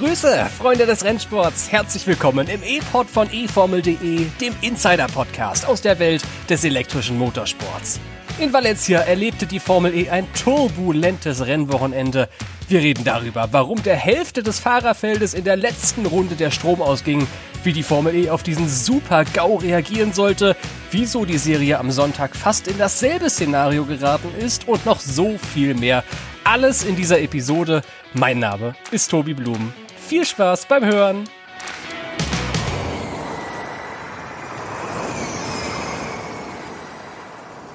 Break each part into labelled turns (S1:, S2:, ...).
S1: Grüße, Freunde des Rennsports. Herzlich willkommen im E-Pod von eFormel.de, dem Insider-Podcast aus der Welt des elektrischen Motorsports. In Valencia erlebte die Formel E ein turbulentes Rennwochenende. Wir reden darüber, warum der Hälfte des Fahrerfeldes in der letzten Runde der Strom ausging, wie die Formel E auf diesen Super-GAU reagieren sollte, wieso die Serie am Sonntag fast in dasselbe Szenario geraten ist und noch so viel mehr. Alles in dieser Episode. Mein Name ist Tobi Blum. Viel Spaß beim Hören!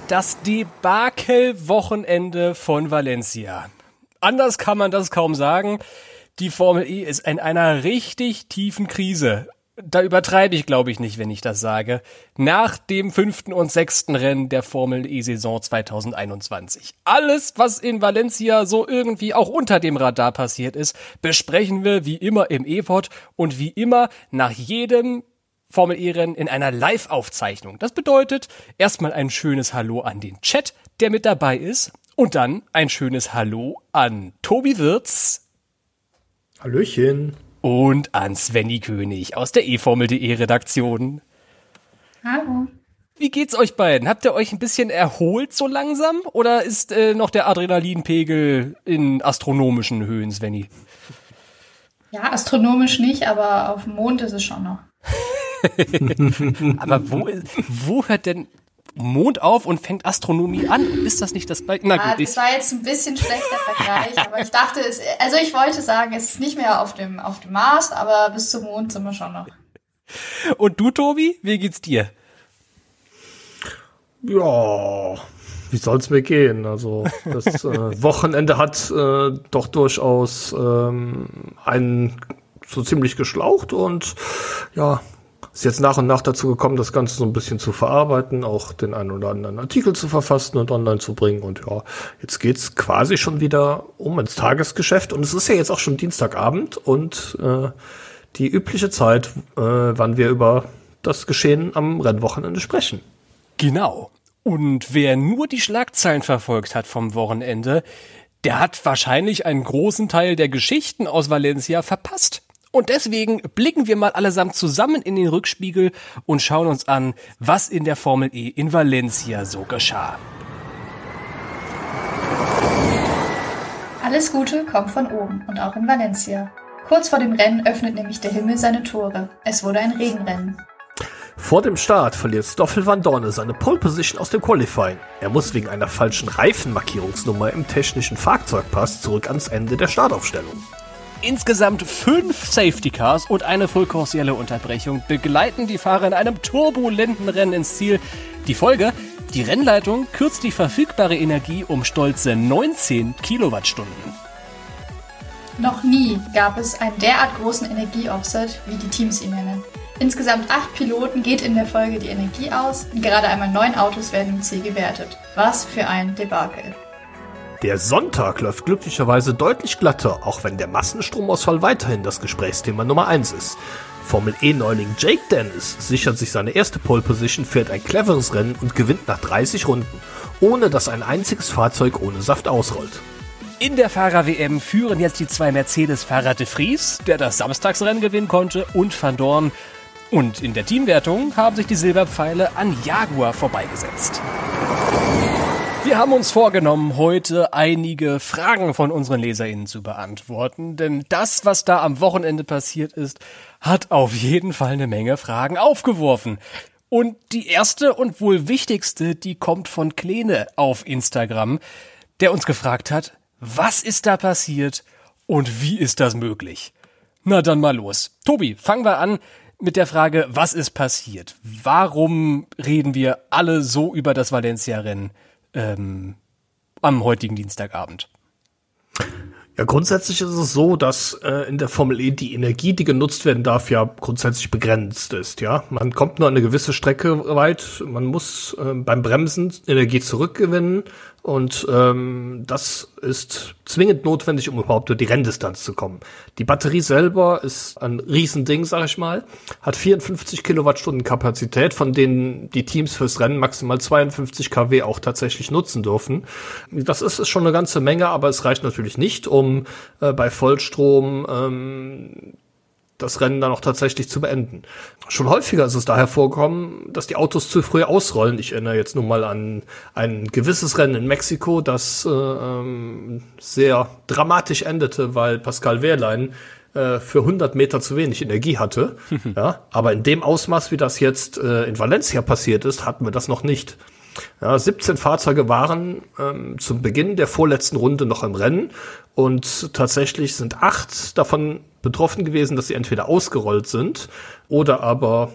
S1: Das Debakel-Wochenende von Valencia. Anders kann man das kaum sagen. Die Formel E ist in einer richtig tiefen Krise da übertreibe ich, glaube ich, nicht, wenn ich das sage. Nach dem fünften und sechsten Rennen der Formel E-Saison 2021. Alles, was in Valencia so irgendwie auch unter dem Radar passiert ist, besprechen wir wie immer im E-Pod und wie immer nach jedem Formel E-Rennen in einer Live-Aufzeichnung. Das bedeutet erstmal ein schönes Hallo an den Chat, der mit dabei ist. Und dann ein schönes Hallo an Tobi Wirz.
S2: Hallöchen
S1: und an Svenny König aus der eFormel.de Redaktion.
S3: Hallo.
S1: Wie geht's euch beiden? Habt ihr euch ein bisschen erholt so langsam oder ist äh, noch der Adrenalinpegel in astronomischen Höhen, Svenny?
S3: Ja, astronomisch nicht, aber auf dem Mond ist es schon noch.
S1: aber wo, wo hört denn Mond auf und fängt Astronomie an. Ist das nicht das
S3: gleiche? Na gut, ja, das war jetzt ein bisschen schlechter Vergleich, aber ich dachte, es, also ich wollte sagen, es ist nicht mehr auf dem, auf dem Mars, aber bis zum Mond sind wir schon noch.
S1: Und du, Tobi, wie geht's dir?
S2: Ja, wie soll's mir gehen? Also das äh, Wochenende hat äh, doch durchaus ähm, einen so ziemlich geschlaucht und ja, ist jetzt nach und nach dazu gekommen, das Ganze so ein bisschen zu verarbeiten, auch den einen oder anderen Artikel zu verfassen und online zu bringen. Und ja, jetzt geht's quasi schon wieder um ins Tagesgeschäft. Und es ist ja jetzt auch schon Dienstagabend und äh, die übliche Zeit, äh, wann wir über das Geschehen am Rennwochenende sprechen.
S1: Genau. Und wer nur die Schlagzeilen verfolgt hat vom Wochenende, der hat wahrscheinlich einen großen Teil der Geschichten aus Valencia verpasst. Und deswegen blicken wir mal allesamt zusammen in den Rückspiegel und schauen uns an, was in der Formel E in Valencia so geschah.
S3: Alles Gute kommt von oben und auch in Valencia. Kurz vor dem Rennen öffnet nämlich der Himmel seine Tore. Es wurde ein Regenrennen.
S2: Vor dem Start verliert Stoffel van Dorne seine Pole Position aus dem Qualifying. Er muss wegen einer falschen Reifenmarkierungsnummer im technischen Fahrzeugpass zurück ans Ende der Startaufstellung.
S1: Insgesamt fünf Safety Cars und eine vollkursielle Unterbrechung begleiten die Fahrer in einem turbulenten Rennen ins Ziel. Die Folge? Die Rennleitung kürzt die verfügbare Energie um stolze 19 Kilowattstunden.
S3: Noch nie gab es einen derart großen Energieoffset, wie die Teams ihn nennen. Insgesamt acht Piloten geht in der Folge die Energie aus gerade einmal neun Autos werden im Ziel gewertet. Was für ein Debakel.
S2: Der Sonntag läuft glücklicherweise deutlich glatter, auch wenn der Massenstromausfall weiterhin das Gesprächsthema Nummer 1 ist. Formel E-Neuling Jake Dennis sichert sich seine erste Pole Position, fährt ein cleveres Rennen und gewinnt nach 30 Runden, ohne dass ein einziges Fahrzeug ohne Saft ausrollt.
S1: In der Fahrer-WM führen jetzt die zwei Mercedes-Fahrer de Vries, der das Samstagsrennen gewinnen konnte, und Van Dorn. Und in der Teamwertung haben sich die Silberpfeile an Jaguar vorbeigesetzt. Wir haben uns vorgenommen, heute einige Fragen von unseren LeserInnen zu beantworten, denn das, was da am Wochenende passiert ist, hat auf jeden Fall eine Menge Fragen aufgeworfen. Und die erste und wohl wichtigste, die kommt von Kleene auf Instagram, der uns gefragt hat, was ist da passiert und wie ist das möglich? Na dann mal los. Tobi, fangen wir an mit der Frage, was ist passiert? Warum reden wir alle so über das Valencia-Rennen? Ähm, am heutigen Dienstagabend.
S2: Ja, grundsätzlich ist es so, dass äh, in der Formel E die Energie, die genutzt werden darf, ja grundsätzlich begrenzt ist. Ja, man kommt nur eine gewisse Strecke weit. Man muss äh, beim Bremsen Energie zurückgewinnen Und ähm, das ist zwingend notwendig, um überhaupt durch die Renndistanz zu kommen. Die Batterie selber ist ein Riesending, sag ich mal, hat 54 Kilowattstunden Kapazität, von denen die Teams fürs Rennen maximal 52 kW auch tatsächlich nutzen dürfen. Das ist, ist schon eine ganze Menge, aber es reicht natürlich nicht, um äh, bei Vollstrom ähm, das Rennen dann auch tatsächlich zu beenden. Schon häufiger ist es daher vorgekommen, dass die Autos zu früh ausrollen. Ich erinnere jetzt nun mal an ein gewisses Rennen in Mexiko, das äh, ähm, sehr dramatisch endete, weil Pascal Wehrlein äh, für 100 Meter zu wenig Energie hatte. ja, aber in dem Ausmaß, wie das jetzt äh, in Valencia passiert ist, hatten wir das noch nicht. Ja, 17 Fahrzeuge waren ähm, zum Beginn der vorletzten Runde noch im Rennen und tatsächlich sind acht davon betroffen gewesen, dass sie entweder ausgerollt sind oder aber,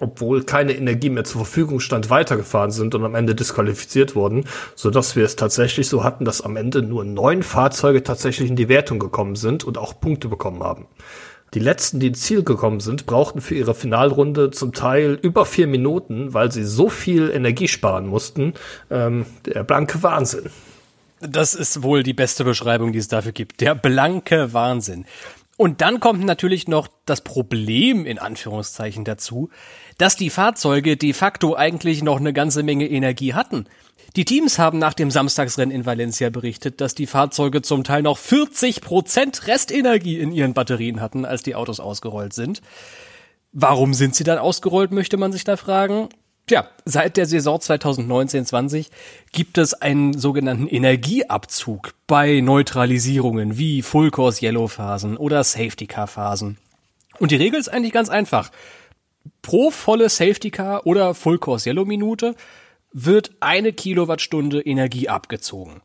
S2: obwohl keine Energie mehr zur Verfügung stand, weitergefahren sind und am Ende disqualifiziert wurden, so wir es tatsächlich so hatten, dass am Ende nur neun Fahrzeuge tatsächlich in die Wertung gekommen sind und auch Punkte bekommen haben. Die letzten, die ins Ziel gekommen sind, brauchten für ihre Finalrunde zum Teil über vier Minuten, weil sie so viel Energie sparen mussten. Ähm, der blanke Wahnsinn.
S1: Das ist wohl die beste Beschreibung, die es dafür gibt. Der blanke Wahnsinn. Und dann kommt natürlich noch das Problem in Anführungszeichen dazu, dass die Fahrzeuge de facto eigentlich noch eine ganze Menge Energie hatten. Die Teams haben nach dem Samstagsrennen in Valencia berichtet, dass die Fahrzeuge zum Teil noch 40 Prozent Restenergie in ihren Batterien hatten, als die Autos ausgerollt sind. Warum sind sie dann ausgerollt, möchte man sich da fragen. Tja, seit der Saison 2019-20 gibt es einen sogenannten Energieabzug bei Neutralisierungen wie Full Course Yellow Phasen oder Safety Car Phasen. Und die Regel ist eigentlich ganz einfach. Pro volle Safety Car oder Full Course Yellow Minute wird eine Kilowattstunde Energie abgezogen.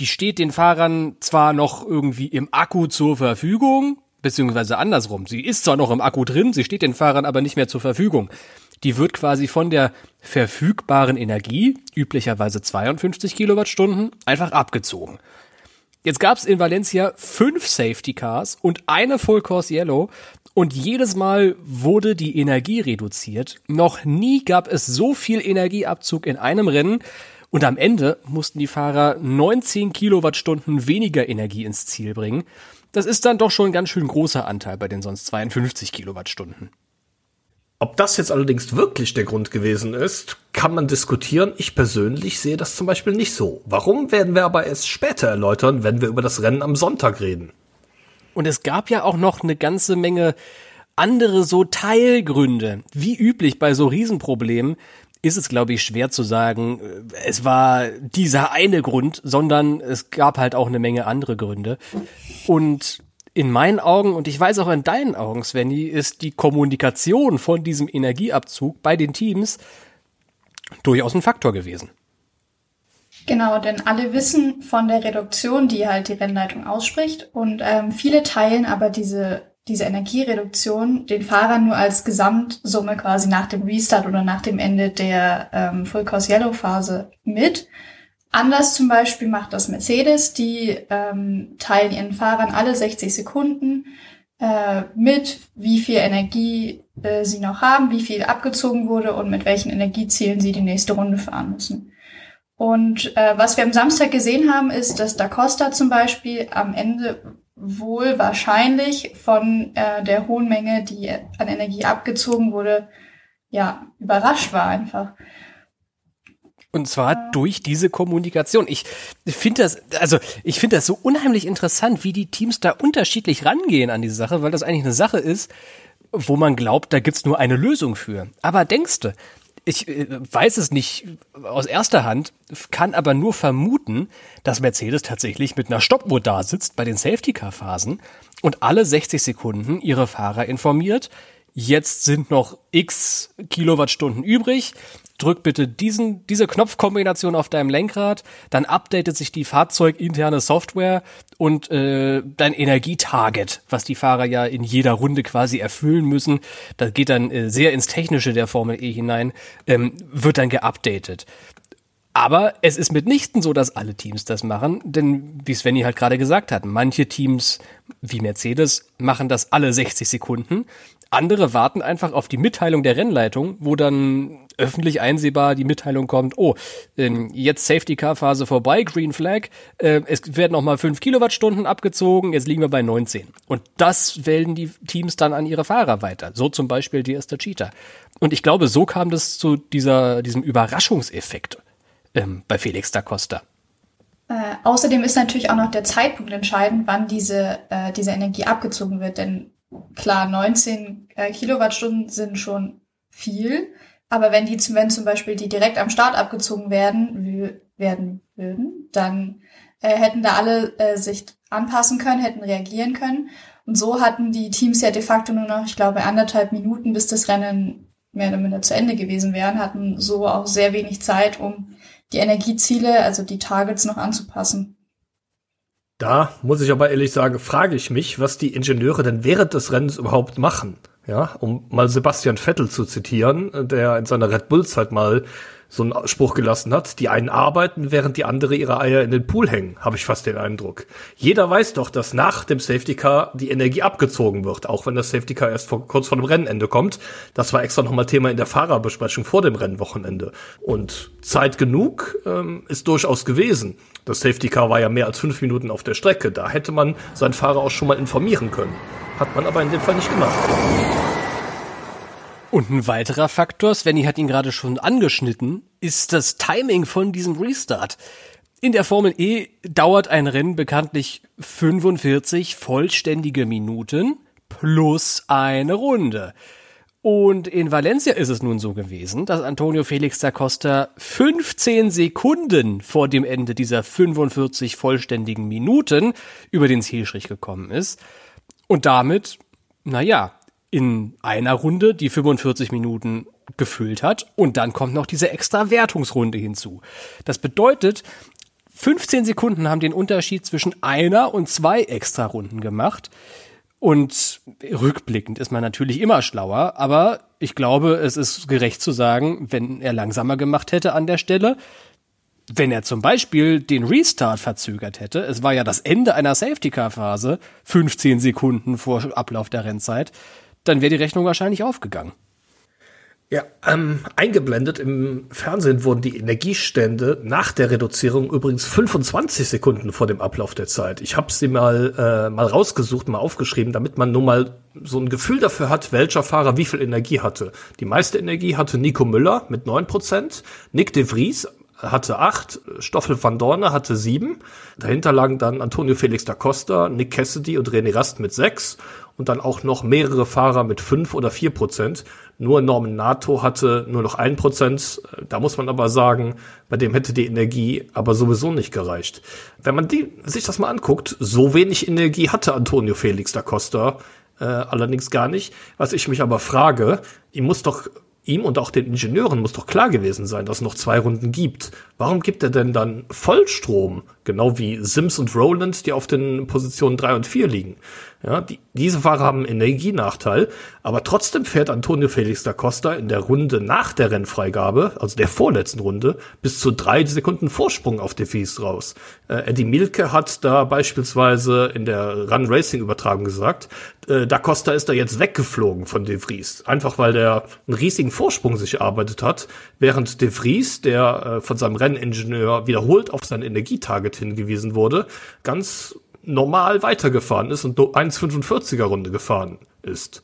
S1: Die steht den Fahrern zwar noch irgendwie im Akku zur Verfügung, beziehungsweise andersrum. Sie ist zwar noch im Akku drin, sie steht den Fahrern aber nicht mehr zur Verfügung die wird quasi von der verfügbaren Energie, üblicherweise 52 Kilowattstunden, einfach abgezogen. Jetzt gab es in Valencia fünf Safety Cars und eine Full Course Yellow und jedes Mal wurde die Energie reduziert. Noch nie gab es so viel Energieabzug in einem Rennen und am Ende mussten die Fahrer 19 Kilowattstunden weniger Energie ins Ziel bringen. Das ist dann doch schon ein ganz schön großer Anteil bei den sonst 52 Kilowattstunden.
S2: Ob das jetzt allerdings wirklich der Grund gewesen ist, kann man diskutieren. Ich persönlich sehe das zum Beispiel nicht so. Warum werden wir aber erst später erläutern, wenn wir über das Rennen am Sonntag reden?
S1: Und es gab ja auch noch eine ganze Menge andere so Teilgründe. Wie üblich bei so Riesenproblemen ist es, glaube ich, schwer zu sagen, es war dieser eine Grund, sondern es gab halt auch eine Menge andere Gründe. Und in meinen Augen und ich weiß auch in deinen Augen, Svenny, ist die Kommunikation von diesem Energieabzug bei den Teams durchaus ein Faktor gewesen.
S3: Genau, denn alle wissen von der Reduktion, die halt die Rennleitung ausspricht und ähm, viele teilen aber diese, diese Energiereduktion den Fahrern nur als Gesamtsumme quasi nach dem Restart oder nach dem Ende der ähm, Full Course Yellow Phase mit. Anders zum Beispiel macht das Mercedes, die ähm, teilen ihren Fahrern alle 60 Sekunden äh, mit, wie viel Energie äh, sie noch haben, wie viel abgezogen wurde und mit welchen Energiezielen sie die nächste Runde fahren müssen. Und äh, was wir am Samstag gesehen haben, ist, dass Da Costa zum Beispiel am Ende wohl wahrscheinlich von äh, der hohen Menge, die an Energie abgezogen wurde, ja, überrascht war einfach.
S1: Und zwar durch diese Kommunikation. Ich finde das, also ich finde das so unheimlich interessant, wie die Teams da unterschiedlich rangehen an diese Sache, weil das eigentlich eine Sache ist, wo man glaubt, da gibt's nur eine Lösung für. Aber denkst du, ich äh, weiß es nicht aus erster Hand, kann aber nur vermuten, dass Mercedes tatsächlich mit einer Stoppuhr da sitzt bei den Safety-Car-Phasen und alle 60 Sekunden ihre Fahrer informiert, jetzt sind noch x Kilowattstunden übrig, drück bitte diesen, diese Knopfkombination auf deinem Lenkrad, dann updatet sich die fahrzeuginterne Software und äh, dein Energietarget, was die Fahrer ja in jeder Runde quasi erfüllen müssen, da geht dann äh, sehr ins Technische der Formel E hinein, ähm, wird dann geupdatet. Aber es ist mitnichten so, dass alle Teams das machen, denn wie Svenny halt gerade gesagt hat, manche Teams wie Mercedes machen das alle 60 Sekunden, Andere warten einfach auf die Mitteilung der Rennleitung, wo dann öffentlich einsehbar die Mitteilung kommt, oh, ähm, jetzt Safety Car Phase vorbei, Green Flag, äh, es werden nochmal fünf Kilowattstunden abgezogen, jetzt liegen wir bei 19. Und das wählen die Teams dann an ihre Fahrer weiter. So zum Beispiel die erste Cheetah. Und ich glaube, so kam das zu dieser, diesem Überraschungseffekt ähm, bei Felix da Costa.
S3: Äh, außerdem ist natürlich auch noch der Zeitpunkt entscheidend, wann diese, äh, diese Energie abgezogen wird. Denn klar, 19 äh, Kilowattstunden sind schon viel. Aber wenn die, wenn zum Beispiel die direkt am Start abgezogen werden, werden würden, dann äh, hätten da alle äh, sich anpassen können, hätten reagieren können. Und so hatten die Teams ja de facto nur noch, ich glaube, anderthalb Minuten, bis das Rennen mehr oder minder zu Ende gewesen wären, hatten so auch sehr wenig Zeit, um die Energieziele, also die Targets noch anzupassen.
S2: Da muss ich aber ehrlich sagen, frage ich mich, was die Ingenieure denn während des Rennens überhaupt machen. Ja, um mal Sebastian Vettel zu zitieren, der in seiner Red Bull Zeit mal so einen Spruch gelassen hat, die einen arbeiten, während die andere ihre Eier in den Pool hängen, habe ich fast den Eindruck. Jeder weiß doch, dass nach dem Safety Car die Energie abgezogen wird, auch wenn das Safety Car erst vor, kurz vor dem Rennende kommt. Das war extra nochmal Thema in der Fahrerbesprechung vor dem Rennwochenende. Und Zeit genug ähm, ist durchaus gewesen. Das Safety Car war ja mehr als fünf Minuten auf der Strecke. Da hätte man seinen Fahrer auch schon mal informieren können. Hat man aber in dem Fall nicht gemacht.
S1: Und ein weiterer Faktor, Svenny hat ihn gerade schon angeschnitten, ist das Timing von diesem Restart. In der Formel E dauert ein Rennen bekanntlich 45 vollständige Minuten plus eine Runde. Und in Valencia ist es nun so gewesen, dass Antonio Felix da Costa 15 Sekunden vor dem Ende dieser 45 vollständigen Minuten über den Zielstrich gekommen ist. Und damit, naja, in einer Runde die 45 Minuten gefüllt hat und dann kommt noch diese extra Wertungsrunde hinzu. Das bedeutet, 15 Sekunden haben den Unterschied zwischen einer und zwei extra Runden gemacht. Und rückblickend ist man natürlich immer schlauer, aber ich glaube, es ist gerecht zu sagen, wenn er langsamer gemacht hätte an der Stelle, wenn er zum Beispiel den Restart verzögert hätte, es war ja das Ende einer Safety-Car-Phase, 15 Sekunden vor Ablauf der Rennzeit, dann wäre die Rechnung wahrscheinlich aufgegangen.
S2: Ja, ähm, eingeblendet im Fernsehen wurden die Energiestände nach der Reduzierung übrigens 25 Sekunden vor dem Ablauf der Zeit. Ich habe sie mal äh, mal rausgesucht, mal aufgeschrieben, damit man nur mal so ein Gefühl dafür hat, welcher Fahrer wie viel Energie hatte. Die meiste Energie hatte Nico Müller mit 9%, Nick de Vries hatte acht, Stoffel van Dorne hatte sieben. Dahinter lagen dann Antonio Felix da Costa, Nick Cassidy und René Rast mit sechs und dann auch noch mehrere Fahrer mit fünf oder vier Prozent. Nur Norman Nato hatte nur noch ein Prozent. Da muss man aber sagen, bei dem hätte die Energie aber sowieso nicht gereicht. Wenn man die, sich das mal anguckt, so wenig Energie hatte Antonio Felix da Costa äh, allerdings gar nicht. Was ich mich aber frage, ihm muss doch ihm und auch den Ingenieuren muss doch klar gewesen sein, dass es noch zwei Runden gibt. Warum gibt er denn dann Vollstrom? Genau wie Sims und Roland, die auf den Positionen drei und vier liegen. Ja, die, diese Fahrer haben einen Energienachteil, aber trotzdem fährt Antonio Felix da Costa in der Runde nach der Rennfreigabe, also der vorletzten Runde, bis zu drei Sekunden Vorsprung auf De Vries raus. Äh, Eddie Milke hat da beispielsweise in der Run Racing Übertragung gesagt, äh, da Costa ist da jetzt weggeflogen von De Vries, einfach weil der einen riesigen Vorsprung sich erarbeitet hat, während De Vries, der äh, von seinem Renningenieur wiederholt auf sein Energietarget hingewiesen wurde, ganz normal weitergefahren ist und 1,45er Runde gefahren ist.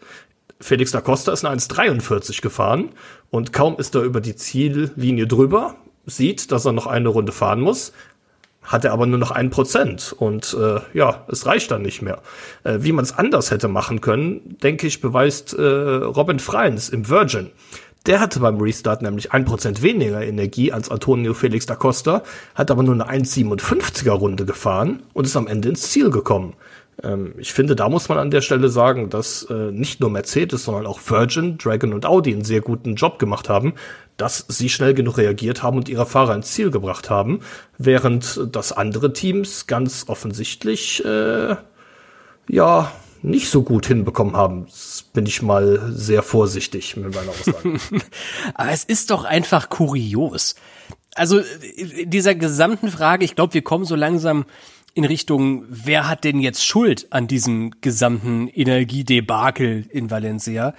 S2: Felix da Costa ist eine 1,43 gefahren und kaum ist er über die Ziellinie drüber, sieht, dass er noch eine Runde fahren muss, hat er aber nur noch ein Prozent und äh, ja, es reicht dann nicht mehr. Äh, wie man es anders hätte machen können, denke ich, beweist äh, Robin Freins im Virgin. Der hatte beim Restart nämlich ein Prozent weniger Energie als Antonio Felix da Costa, hat aber nur eine 1,57er Runde gefahren und ist am Ende ins Ziel gekommen. Ähm, ich finde, da muss man an der Stelle sagen, dass äh, nicht nur Mercedes, sondern auch Virgin, Dragon und Audi einen sehr guten Job gemacht haben, dass sie schnell genug reagiert haben und ihre Fahrer ins Ziel gebracht haben, während das andere Teams ganz offensichtlich äh, ja nicht so gut hinbekommen haben. Bin ich mal sehr vorsichtig mit meiner Aussage.
S1: Aber es ist doch einfach kurios. Also in dieser gesamten Frage, ich glaube, wir kommen so langsam in Richtung, wer hat denn jetzt Schuld an diesem gesamten Energiedebakel in Valencia?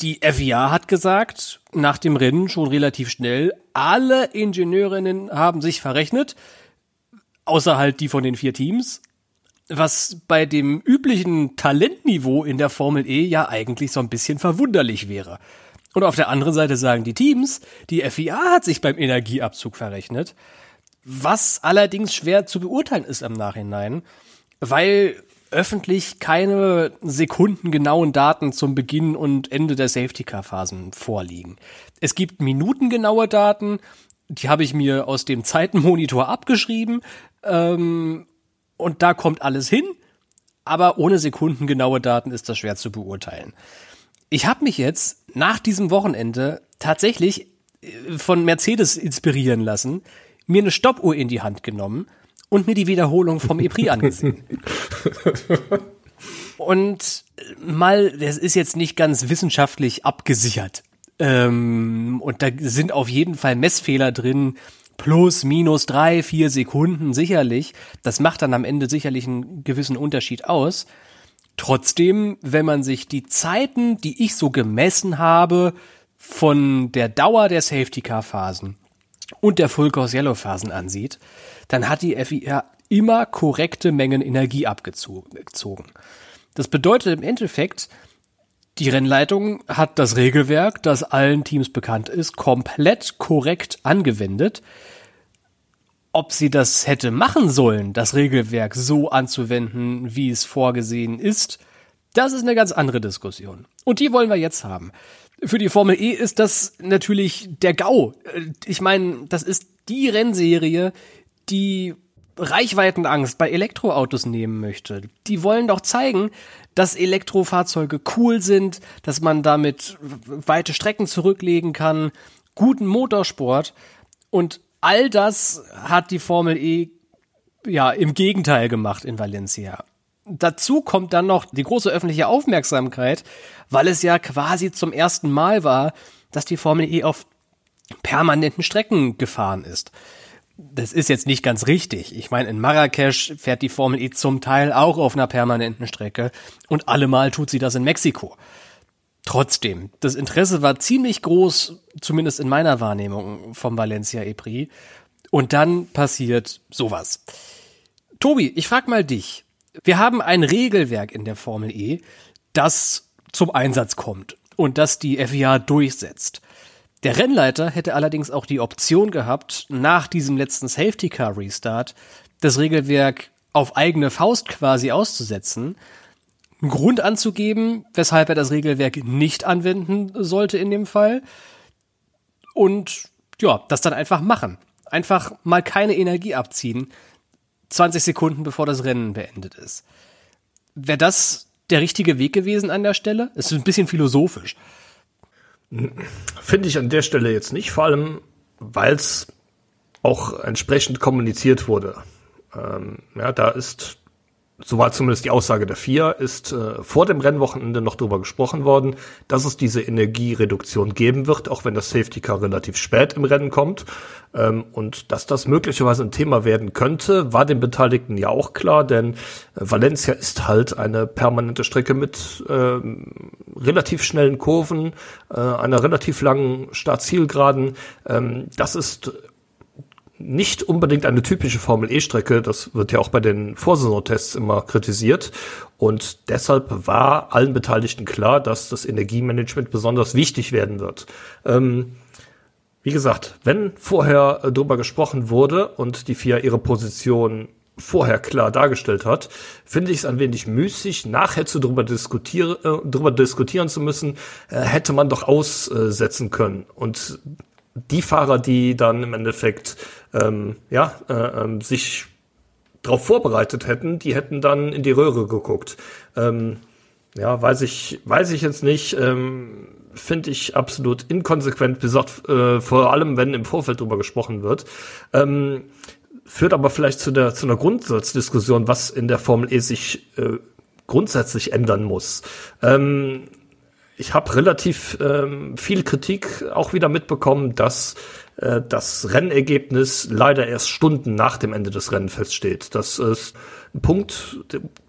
S1: Die FIA hat gesagt, nach dem Rennen schon relativ schnell, alle Ingenieurinnen haben sich verrechnet, außer halt die von den vier Teams, was bei dem üblichen Talentniveau in der Formel E ja eigentlich so ein bisschen verwunderlich wäre. Und auf der anderen Seite sagen die Teams, die FIA hat sich beim Energieabzug verrechnet, was allerdings schwer zu beurteilen ist im Nachhinein, weil öffentlich keine sekundengenauen Daten zum Beginn und Ende der Safety-Car-Phasen vorliegen. Es gibt minutengenaue Daten, die habe ich mir aus dem Zeitenmonitor abgeschrieben ähm, und da kommt alles hin, aber ohne sekundengenaue Daten ist das schwer zu beurteilen. Ich habe mich jetzt nach diesem Wochenende tatsächlich äh, von Mercedes inspirieren lassen, mir eine Stoppuhr in die Hand genommen und mir die Wiederholung vom EPRI angesehen. Und mal, das ist jetzt nicht ganz wissenschaftlich abgesichert. Ähm, und da sind auf jeden Fall Messfehler drin, plus, minus drei, vier Sekunden sicherlich. Das macht dann am Ende sicherlich einen gewissen Unterschied aus. Trotzdem, wenn man sich die Zeiten, die ich so gemessen habe, von der Dauer der Safety-Car-Phasen und der Full Course Yellow Phasen ansieht, dann hat die FIA immer korrekte Mengen Energie abgezogen. Das bedeutet im Endeffekt, die Rennleitung hat das Regelwerk, das allen Teams bekannt ist, komplett korrekt angewendet. Ob sie das hätte machen sollen, das Regelwerk so anzuwenden, wie es vorgesehen ist, das ist eine ganz andere Diskussion. Und die wollen wir jetzt haben. Für die Formel E ist das natürlich der GAU. Ich meine, das ist die Rennserie, die Reichweitenangst bei Elektroautos nehmen möchte. Die wollen doch zeigen, dass Elektrofahrzeuge cool sind, dass man damit weite Strecken zurücklegen kann, guten Motorsport und all das hat die Formel E ja im Gegenteil gemacht in Valencia dazu kommt dann noch die große öffentliche Aufmerksamkeit, weil es ja quasi zum ersten Mal war, dass die Formel E auf permanenten Strecken gefahren ist. Das ist jetzt nicht ganz richtig. Ich meine, in Marrakesch fährt die Formel E zum Teil auch auf einer permanenten Strecke und allemal tut sie das in Mexiko. Trotzdem, das Interesse war ziemlich groß, zumindest in meiner Wahrnehmung vom Valencia E-Prix. Und dann passiert sowas. Tobi, ich frag mal dich wir haben ein Regelwerk in der Formel E, das zum Einsatz kommt und das die FIA durchsetzt. Der Rennleiter hätte allerdings auch die Option gehabt, nach diesem letzten Safety Car Restart das Regelwerk auf eigene Faust quasi auszusetzen, einen Grund anzugeben, weshalb er das Regelwerk nicht anwenden sollte in dem Fall und ja, das dann einfach machen. Einfach mal keine Energie abziehen, 20 Sekunden bevor das Rennen beendet ist. Wäre das der richtige Weg gewesen an der Stelle? Es ist ein bisschen philosophisch.
S2: Finde ich an der Stelle jetzt nicht, vor allem, weil es auch entsprechend kommuniziert wurde. Ähm, ja, da ist so war zumindest die Aussage der vier, ist äh, vor dem Rennwochenende noch darüber gesprochen worden, dass es diese Energiereduktion geben wird, auch wenn das Safety Car relativ spät im Rennen kommt. Ähm, und dass das möglicherweise ein Thema werden könnte, war den Beteiligten ja auch klar, denn äh, Valencia ist halt eine permanente Strecke mit äh, relativ schnellen Kurven, äh, einer relativ langen Start-Zielgeraden. Ähm, das ist nicht unbedingt eine typische Formel E-Strecke. Das wird ja auch bei den Vorsaisontests immer kritisiert. Und deshalb war allen Beteiligten klar, dass das Energiemanagement besonders wichtig werden wird. Ähm, wie gesagt, wenn vorher äh, darüber gesprochen wurde und die FIA ihre Position vorher klar dargestellt hat, finde ich es ein wenig müßig, nachher zu darüber diskutieren, äh, darüber diskutieren zu müssen, äh, hätte man doch aussetzen können. Und die Fahrer, die dann im Endeffekt ähm, ja, äh, ähm, sich darauf vorbereitet hätten, die hätten dann in die Röhre geguckt. Ähm, ja, weiß ich, weiß ich jetzt nicht. Ähm, Finde ich absolut inkonsequent, besagt, äh, vor allem wenn im Vorfeld drüber gesprochen wird. Ähm, führt aber vielleicht zu der zu einer Grundsatzdiskussion, was in der Formel E sich äh, grundsätzlich ändern muss. Ähm, ich habe relativ ähm, viel Kritik auch wieder mitbekommen, dass äh, das Rennergebnis leider erst Stunden nach dem Ende des Rennens feststeht. Das ist ein Punkt,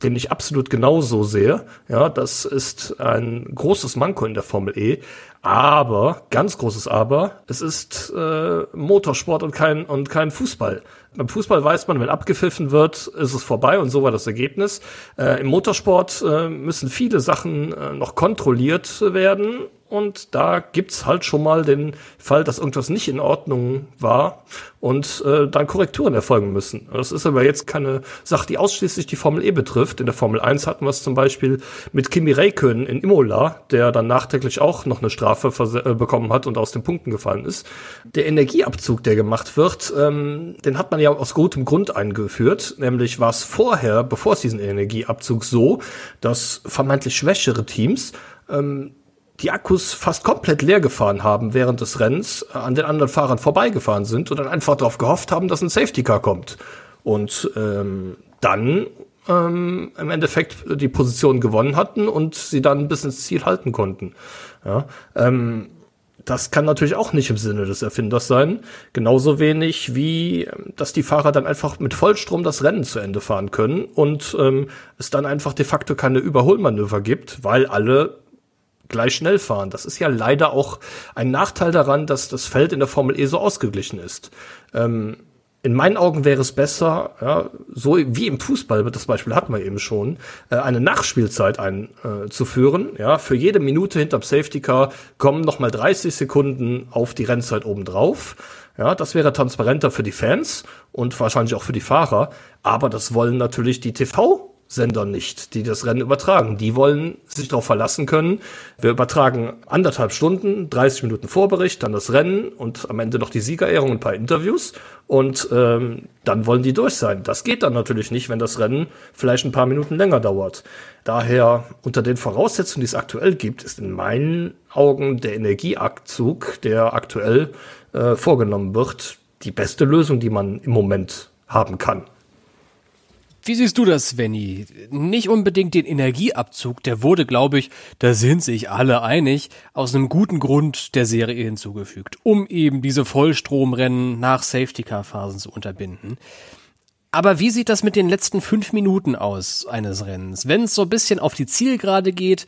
S2: den ich absolut genauso sehe. Ja, das ist ein großes Manko in der Formel E. Aber, ganz großes Aber, es ist äh, Motorsport und kein, und kein Fußball. Beim Fußball weiß man, wenn abgepfiffen wird, ist es vorbei und so war das Ergebnis. Äh, Im Motorsport äh, müssen viele Sachen äh, noch kontrolliert werden und da gibt's halt schon mal den Fall, dass irgendwas nicht in Ordnung war und äh, dann Korrekturen erfolgen müssen. Das ist aber jetzt keine Sache, die ausschließlich die Formel E betrifft. In der Formel 1 hatten wir es zum Beispiel mit Kimi Räikkönen in Imola, der dann nachträglich auch noch eine Strafe äh, bekommen hat und aus den Punkten gefallen ist. Der Energieabzug, der gemacht wird, ähm, den hat man ja aus gutem Grund eingeführt. Nämlich war es vorher, bevor es diesen Energieabzug so, dass vermeintlich schwächere Teams ähm, die Akkus fast komplett leer gefahren haben während des Rennens, äh, an den anderen Fahrern vorbeigefahren sind und dann einfach darauf gehofft haben, dass ein Safety Car kommt. Und ähm, dann ähm, im Endeffekt die Position gewonnen hatten und sie dann bis ins Ziel halten konnten. Ja, ähm, das kann natürlich auch nicht im Sinne des Erfinders sein. Genauso wenig wie, ähm, dass die Fahrer dann einfach mit Vollstrom das Rennen zu Ende fahren können und ähm, es dann einfach de facto keine Überholmanöver gibt, weil alle gleich schnell fahren. Das ist ja leider auch ein Nachteil daran, dass das Feld in der Formel E so ausgeglichen ist. Ähm, in meinen Augen wäre es besser, ja, so wie im Fußball, das Beispiel hatten wir eben schon, äh, eine Nachspielzeit einzuführen. Äh, ja, für jede Minute hinterm Safety Car kommen nochmal 30 Sekunden auf die Rennzeit obendrauf. Ja, das wäre transparenter für die Fans und wahrscheinlich auch für die Fahrer. Aber das wollen natürlich die TV Sender nicht, die das Rennen übertragen. Die wollen sich darauf verlassen können. Wir übertragen anderthalb Stunden, 30 Minuten Vorbericht, dann das Rennen und am Ende noch die Siegerehrung und ein paar Interviews. Und ähm, dann wollen die durch sein. Das geht dann natürlich nicht, wenn das Rennen vielleicht ein paar Minuten länger dauert. Daher unter den Voraussetzungen, die es aktuell gibt, ist in meinen Augen der Energieabzug, der aktuell äh, vorgenommen wird, die beste Lösung, die man im Moment haben kann.
S1: Wie siehst du das, Svenny? Nicht unbedingt den Energieabzug, der wurde, glaube ich, da sind sich alle einig, aus einem guten Grund der Serie hinzugefügt, um eben diese Vollstromrennen nach Safety-Car-Phasen zu unterbinden. Aber wie sieht das mit den letzten fünf Minuten aus eines Rennens? Wenn es so ein bisschen auf die Zielgerade geht,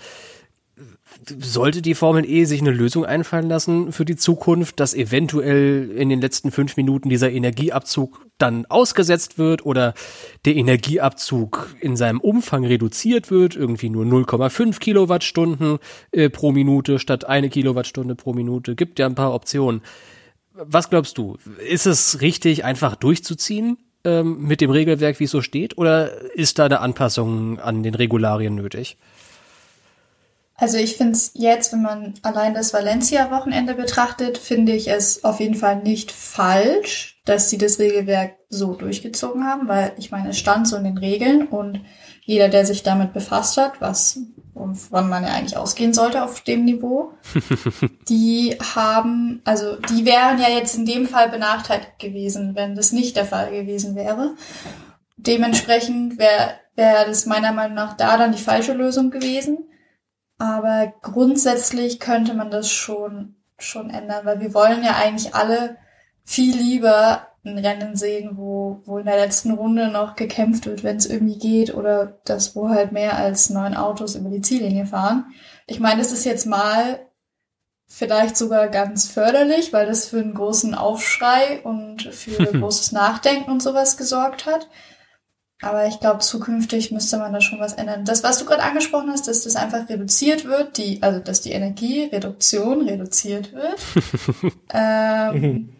S1: sollte die Formel E sich eine Lösung einfallen lassen für die Zukunft, dass eventuell in den letzten fünf Minuten dieser Energieabzug dann ausgesetzt wird oder der Energieabzug in seinem Umfang reduziert wird, irgendwie nur 0,5 Kilowattstunden äh, pro Minute statt eine Kilowattstunde pro Minute. Gibt ja ein paar Optionen. Was glaubst du? Ist es richtig, einfach durchzuziehen ähm, mit dem Regelwerk, wie es so steht, oder ist da eine Anpassung an den Regularien nötig?
S3: Also ich finde es jetzt, wenn man allein das Valencia-Wochenende betrachtet, finde ich es auf jeden Fall nicht falsch, dass sie das Regelwerk so durchgezogen haben, weil ich meine, es stand so in den Regeln und jeder, der sich damit befasst hat, was wovon man ja eigentlich ausgehen sollte auf dem Niveau, die haben, also die wären ja jetzt in dem Fall benachteiligt gewesen, wenn das nicht der Fall gewesen wäre. Dementsprechend wäre wär das meiner Meinung nach da dann die falsche Lösung gewesen. Aber grundsätzlich könnte man das schon, schon ändern, weil wir wollen ja eigentlich alle viel lieber ein Rennen sehen, wo, wo in der letzten Runde noch gekämpft wird, wenn es irgendwie geht, oder das, wo halt mehr als neun Autos über die Ziellinie fahren. Ich meine, das ist jetzt mal vielleicht sogar ganz förderlich, weil das für einen großen Aufschrei und für großes Nachdenken und sowas gesorgt hat. Aber ich glaube, zukünftig müsste man da schon was ändern. Das, was du gerade angesprochen hast, dass das einfach reduziert wird, die, also dass die Energiereduktion reduziert wird. ähm,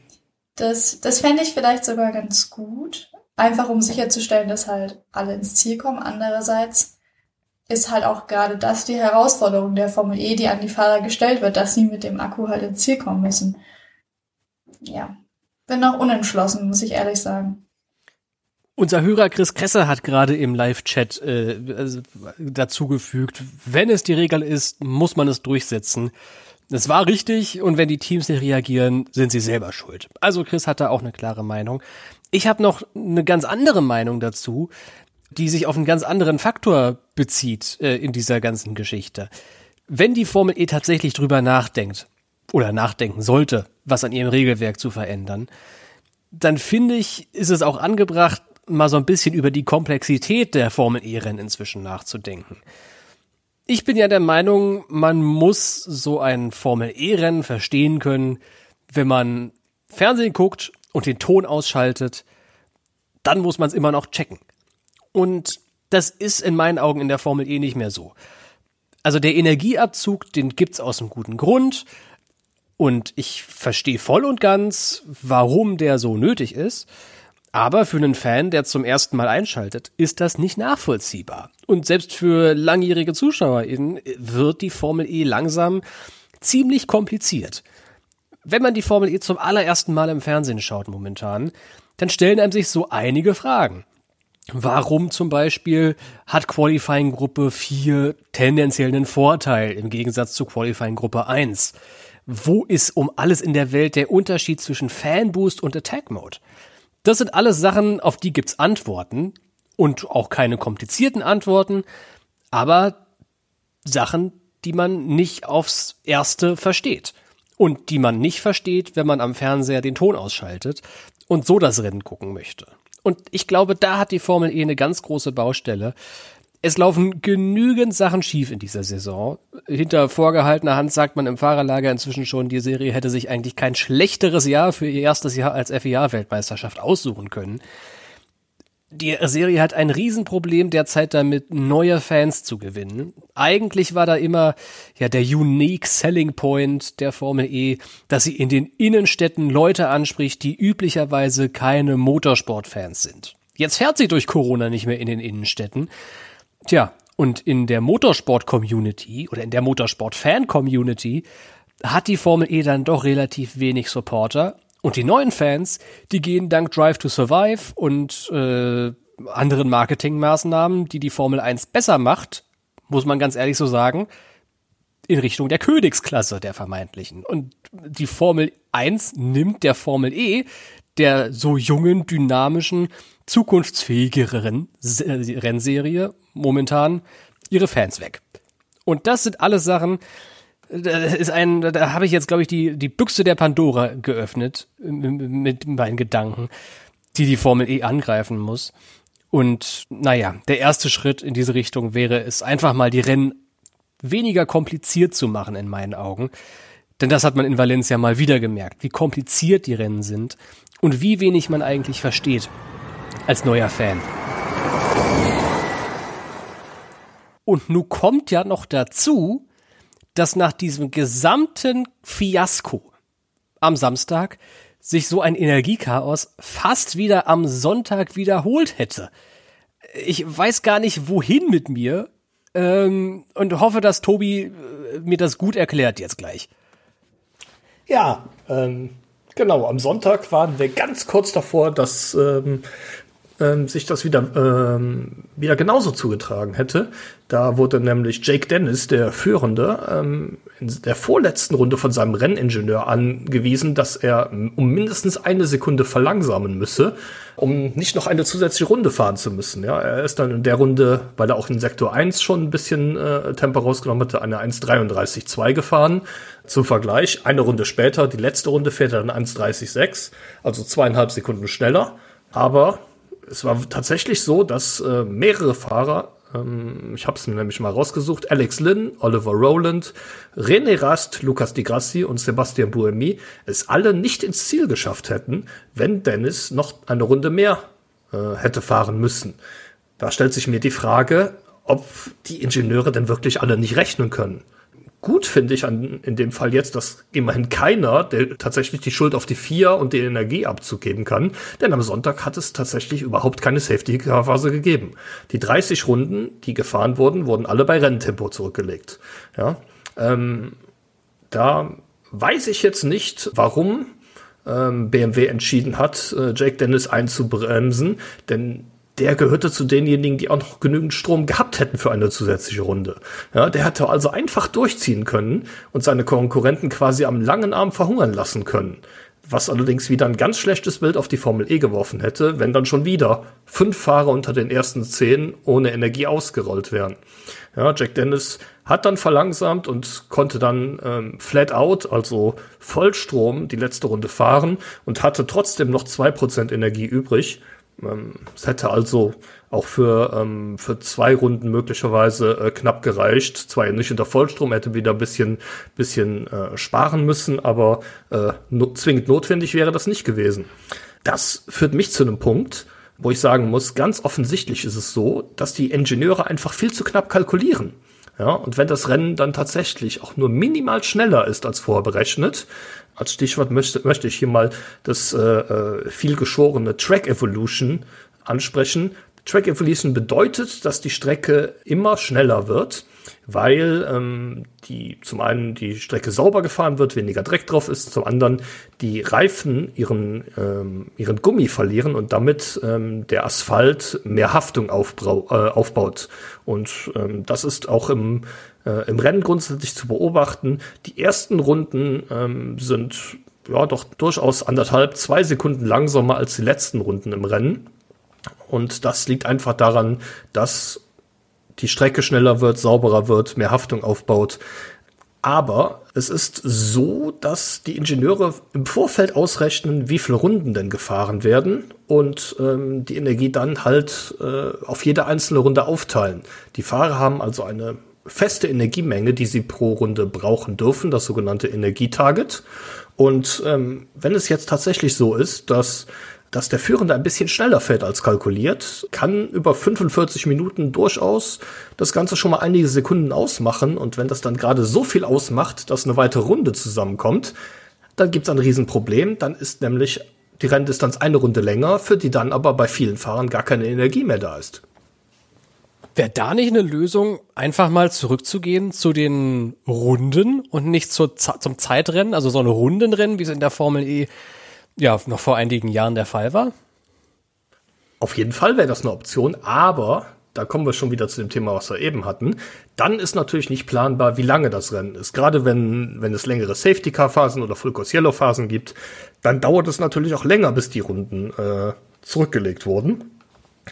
S3: das das fände ich vielleicht sogar ganz gut. Einfach um sicherzustellen, dass halt alle ins Ziel kommen. Andererseits ist halt auch gerade das die Herausforderung der Formel E, die an die Fahrer gestellt wird, dass sie mit dem Akku halt ins Ziel kommen müssen. Ja. Bin noch unentschlossen, muss ich ehrlich sagen.
S1: Unser Hörer Chris Kresser hat gerade im Live-Chat äh, also dazugefügt, wenn es die Regel ist, muss man es durchsetzen. Das war richtig und wenn die Teams nicht reagieren, sind sie selber schuld. Also Chris hat da auch eine klare Meinung. Ich habe noch eine ganz andere Meinung dazu, die sich auf einen ganz anderen Faktor bezieht äh, in dieser ganzen Geschichte. Wenn die Formel E tatsächlich drüber nachdenkt, oder nachdenken sollte, was an ihrem Regelwerk zu verändern, dann finde ich, ist es auch angebracht, mal so ein bisschen über die Komplexität der Formel E-Rennen inzwischen nachzudenken. Ich bin ja der Meinung, man muss so ein Formel E-Rennen verstehen können, wenn man Fernsehen guckt und den Ton ausschaltet, dann muss man es immer noch checken. Und das ist in meinen Augen in der Formel E nicht mehr so. Also der Energieabzug, den gibt's aus einem guten Grund. Und ich verstehe voll und ganz, warum der so nötig ist. Aber für einen Fan, der zum ersten Mal einschaltet, ist das nicht nachvollziehbar. Und selbst für langjährige ZuschauerInnen wird die Formel E langsam ziemlich kompliziert. Wenn man die Formel E zum allerersten Mal im Fernsehen schaut momentan, dann stellen einem sich so einige Fragen. Warum zum Beispiel hat Qualifying Gruppe 4 tendenziell einen Vorteil im Gegensatz zu Qualifying Gruppe 1? Wo ist um alles in der Welt der Unterschied zwischen Fanboost und Attack Mode? Das sind alles Sachen, auf die gibt's Antworten und auch keine komplizierten Antworten, aber Sachen, die man nicht aufs erste versteht und die man nicht versteht, wenn man am Fernseher den Ton ausschaltet und so das Rennen gucken möchte. Und ich glaube, da hat die Formel E eine ganz große Baustelle. Es laufen genügend Sachen schief in dieser Saison. Hinter vorgehaltener Hand sagt man im Fahrerlager inzwischen schon, die Serie hätte sich eigentlich kein schlechteres Jahr für ihr erstes Jahr als FIA-Weltmeisterschaft aussuchen können die Serie hat ein Riesenproblem derzeit damit, neue Fans zu gewinnen. Eigentlich war da immer ja der unique selling point der Formel E, dass sie in den Innenstädten Leute anspricht, die üblicherweise keine Motorsportfans sind. Jetzt fährt sie durch Corona nicht mehr in den Innenstädten. Tja, und in der Motorsport-Community oder in der Motorsport-Fan-Community hat die Formel E dann doch relativ wenig Supporter und die neuen Fans, die gehen dank Drive to Survive und äh, anderen Marketingmaßnahmen, die die Formel 1 besser macht, muss man ganz ehrlich so sagen, in Richtung der Königsklasse der vermeintlichen. Und die Formel 1 nimmt der Formel E, der so jungen, dynamischen, zukunftsfähigeren Rennserie momentan ihre Fans weg. Und das sind alles Sachen, das ist ein, da habe ich jetzt, glaube ich, die, die Büchse der Pandora geöffnet mit meinen Gedanken, die die Formel E angreifen muss. Und naja, der erste Schritt in diese Richtung wäre es, einfach mal die Rennen weniger kompliziert zu machen, in meinen Augen. Denn das hat man in Valencia mal wieder gemerkt, wie kompliziert die Rennen sind und wie wenig man eigentlich versteht als neuer Fan. Und nun kommt ja noch dazu, dass nach diesem gesamten Fiasko am Samstag sich so ein Energiechaos fast wieder am Sonntag wiederholt hätte. Ich weiß gar nicht, wohin mit mir ähm, und hoffe, dass Tobi äh, mir das gut erklärt jetzt gleich.
S2: Ja, ähm, genau. Am Sonntag waren wir ganz kurz davor, dass ähm, ähm, sich das wieder, ähm, wieder genauso zugetragen hätte. Da wurde nämlich Jake Dennis, der Führende, ähm, in der vorletzten Runde von seinem Renningenieur angewiesen, dass er um mindestens eine Sekunde verlangsamen müsse, um nicht noch eine zusätzliche Runde fahren zu müssen. Ja, er ist dann in der Runde, weil er auch in Sektor 1 schon ein bisschen äh, Tempo rausgenommen hatte, eine 1,33,2 gefahren. Zum Vergleich, eine Runde später, die letzte Runde fährt er dann 1,30,6, also zweieinhalb Sekunden schneller. Aber es war tatsächlich so, dass äh, mehrere Fahrer, ähm, ich habe es nämlich mal rausgesucht, Alex Lynn, Oliver Rowland, René Rast, Lucas Di Grassi und Sebastian Buemi, es alle nicht ins Ziel geschafft hätten, wenn Dennis noch eine Runde mehr äh, hätte fahren müssen. Da stellt sich mir die Frage, ob die Ingenieure denn wirklich alle nicht rechnen können gut finde ich an, in dem Fall jetzt, dass immerhin keiner, der tatsächlich die Schuld auf die vier und die Energie abzugeben kann, denn am Sonntag hat es tatsächlich überhaupt keine Safety-Car-Phase gegeben. Die 30 Runden, die gefahren wurden, wurden alle bei Renntempo zurückgelegt. Ja, ähm, da weiß ich jetzt nicht, warum ähm, BMW entschieden hat, äh, Jake Dennis einzubremsen, denn der gehörte zu denjenigen, die auch noch genügend Strom gehabt hätten für eine zusätzliche Runde. Ja, der hätte also einfach durchziehen können und seine Konkurrenten quasi am langen Arm verhungern lassen können. was allerdings wieder ein ganz schlechtes Bild auf die Formel E geworfen hätte, wenn dann schon wieder fünf Fahrer unter den ersten zehn ohne Energie ausgerollt wären. Ja, Jack Dennis hat dann verlangsamt und konnte dann ähm, flat out, also Vollstrom, die letzte Runde fahren und hatte trotzdem noch zwei Prozent Energie übrig. Ähm, es hätte also auch für, ähm, für zwei Runden möglicherweise äh, knapp gereicht. Zwar nicht unter Vollstrom, hätte wieder ein bisschen, bisschen äh, sparen müssen, aber äh, no zwingend notwendig wäre das nicht gewesen. Das führt mich zu einem Punkt, wo ich sagen muss, ganz offensichtlich ist es so, dass die Ingenieure einfach viel zu knapp kalkulieren. Ja, und wenn das Rennen dann tatsächlich auch nur minimal schneller ist als vorher berechnet, als Stichwort möchte, möchte ich hier mal das äh, äh, viel geschworene Track Evolution ansprechen. Track Evolution bedeutet, dass die Strecke immer schneller wird, weil ähm, die zum einen die Strecke sauber gefahren wird, weniger Dreck drauf ist, zum anderen die Reifen ihren ähm, ihren Gummi verlieren und damit ähm, der Asphalt mehr Haftung aufbrau, äh, aufbaut. Und ähm, das ist auch im äh, im Rennen grundsätzlich zu beobachten. Die ersten Runden ähm, sind ja doch durchaus anderthalb, zwei Sekunden langsamer als die letzten Runden im Rennen. Und das liegt einfach daran, dass die Strecke schneller wird, sauberer wird, mehr Haftung aufbaut. Aber es ist so, dass die Ingenieure im Vorfeld ausrechnen, wie viele Runden denn gefahren werden und ähm, die Energie dann halt äh, auf jede einzelne Runde aufteilen. Die Fahrer haben also eine feste Energiemenge, die sie pro Runde brauchen dürfen, das sogenannte Energietarget. Und ähm, wenn es jetzt tatsächlich so ist, dass dass der Führende ein bisschen schneller fährt als kalkuliert, kann über 45 Minuten durchaus das Ganze schon mal einige Sekunden ausmachen. Und wenn das dann gerade so viel ausmacht, dass eine weitere Runde zusammenkommt, dann gibt es ein Riesenproblem. Dann ist nämlich die Renndistanz eine Runde länger, für die dann aber bei vielen Fahrern gar keine Energie mehr da ist.
S1: Wäre da nicht eine Lösung, einfach mal zurückzugehen zu den Runden und nicht zur, zum Zeitrennen, also so eine Rundenrennen, wie es in der Formel E ja noch vor einigen Jahren der Fall war?
S2: Auf jeden Fall wäre das eine Option, aber da kommen wir schon wieder zu dem Thema, was wir eben hatten. Dann ist natürlich nicht planbar, wie lange das Rennen ist. Gerade wenn, wenn es längere Safety-Car-Phasen oder Full Course Yellow-Phasen gibt, dann dauert es natürlich auch länger, bis die Runden äh, zurückgelegt wurden.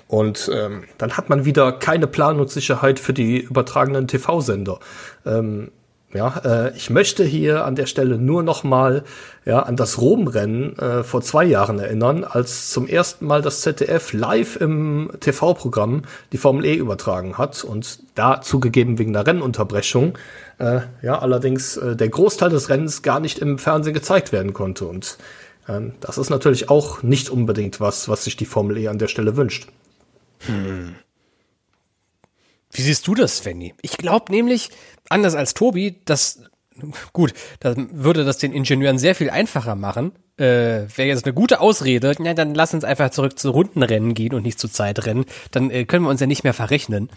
S2: Und ähm, dann hat man wieder keine Planungssicherheit für die übertragenen TV-Sender. Ähm, ja, äh, ich möchte hier an der Stelle nur noch mal ja, an das Rom-Rennen äh, vor zwei Jahren erinnern, als zum ersten Mal das ZDF live im TV-Programm die Formel E übertragen hat und da zugegeben wegen der Rennunterbrechung, äh, ja, allerdings äh, der Großteil des Rennens gar nicht im Fernsehen gezeigt werden konnte. Und ähm, das ist natürlich auch nicht unbedingt was, was sich die Formel E an der Stelle wünscht. Hm.
S1: Wie siehst du das, Svenny? Ich glaube nämlich, anders als Tobi, dass gut, dann würde das den Ingenieuren sehr viel einfacher machen. Äh, Wäre jetzt eine gute Ausrede, ja, dann lass uns einfach zurück zu Rundenrennen gehen und nicht zu Zeitrennen. Dann äh, können wir uns ja nicht mehr verrechnen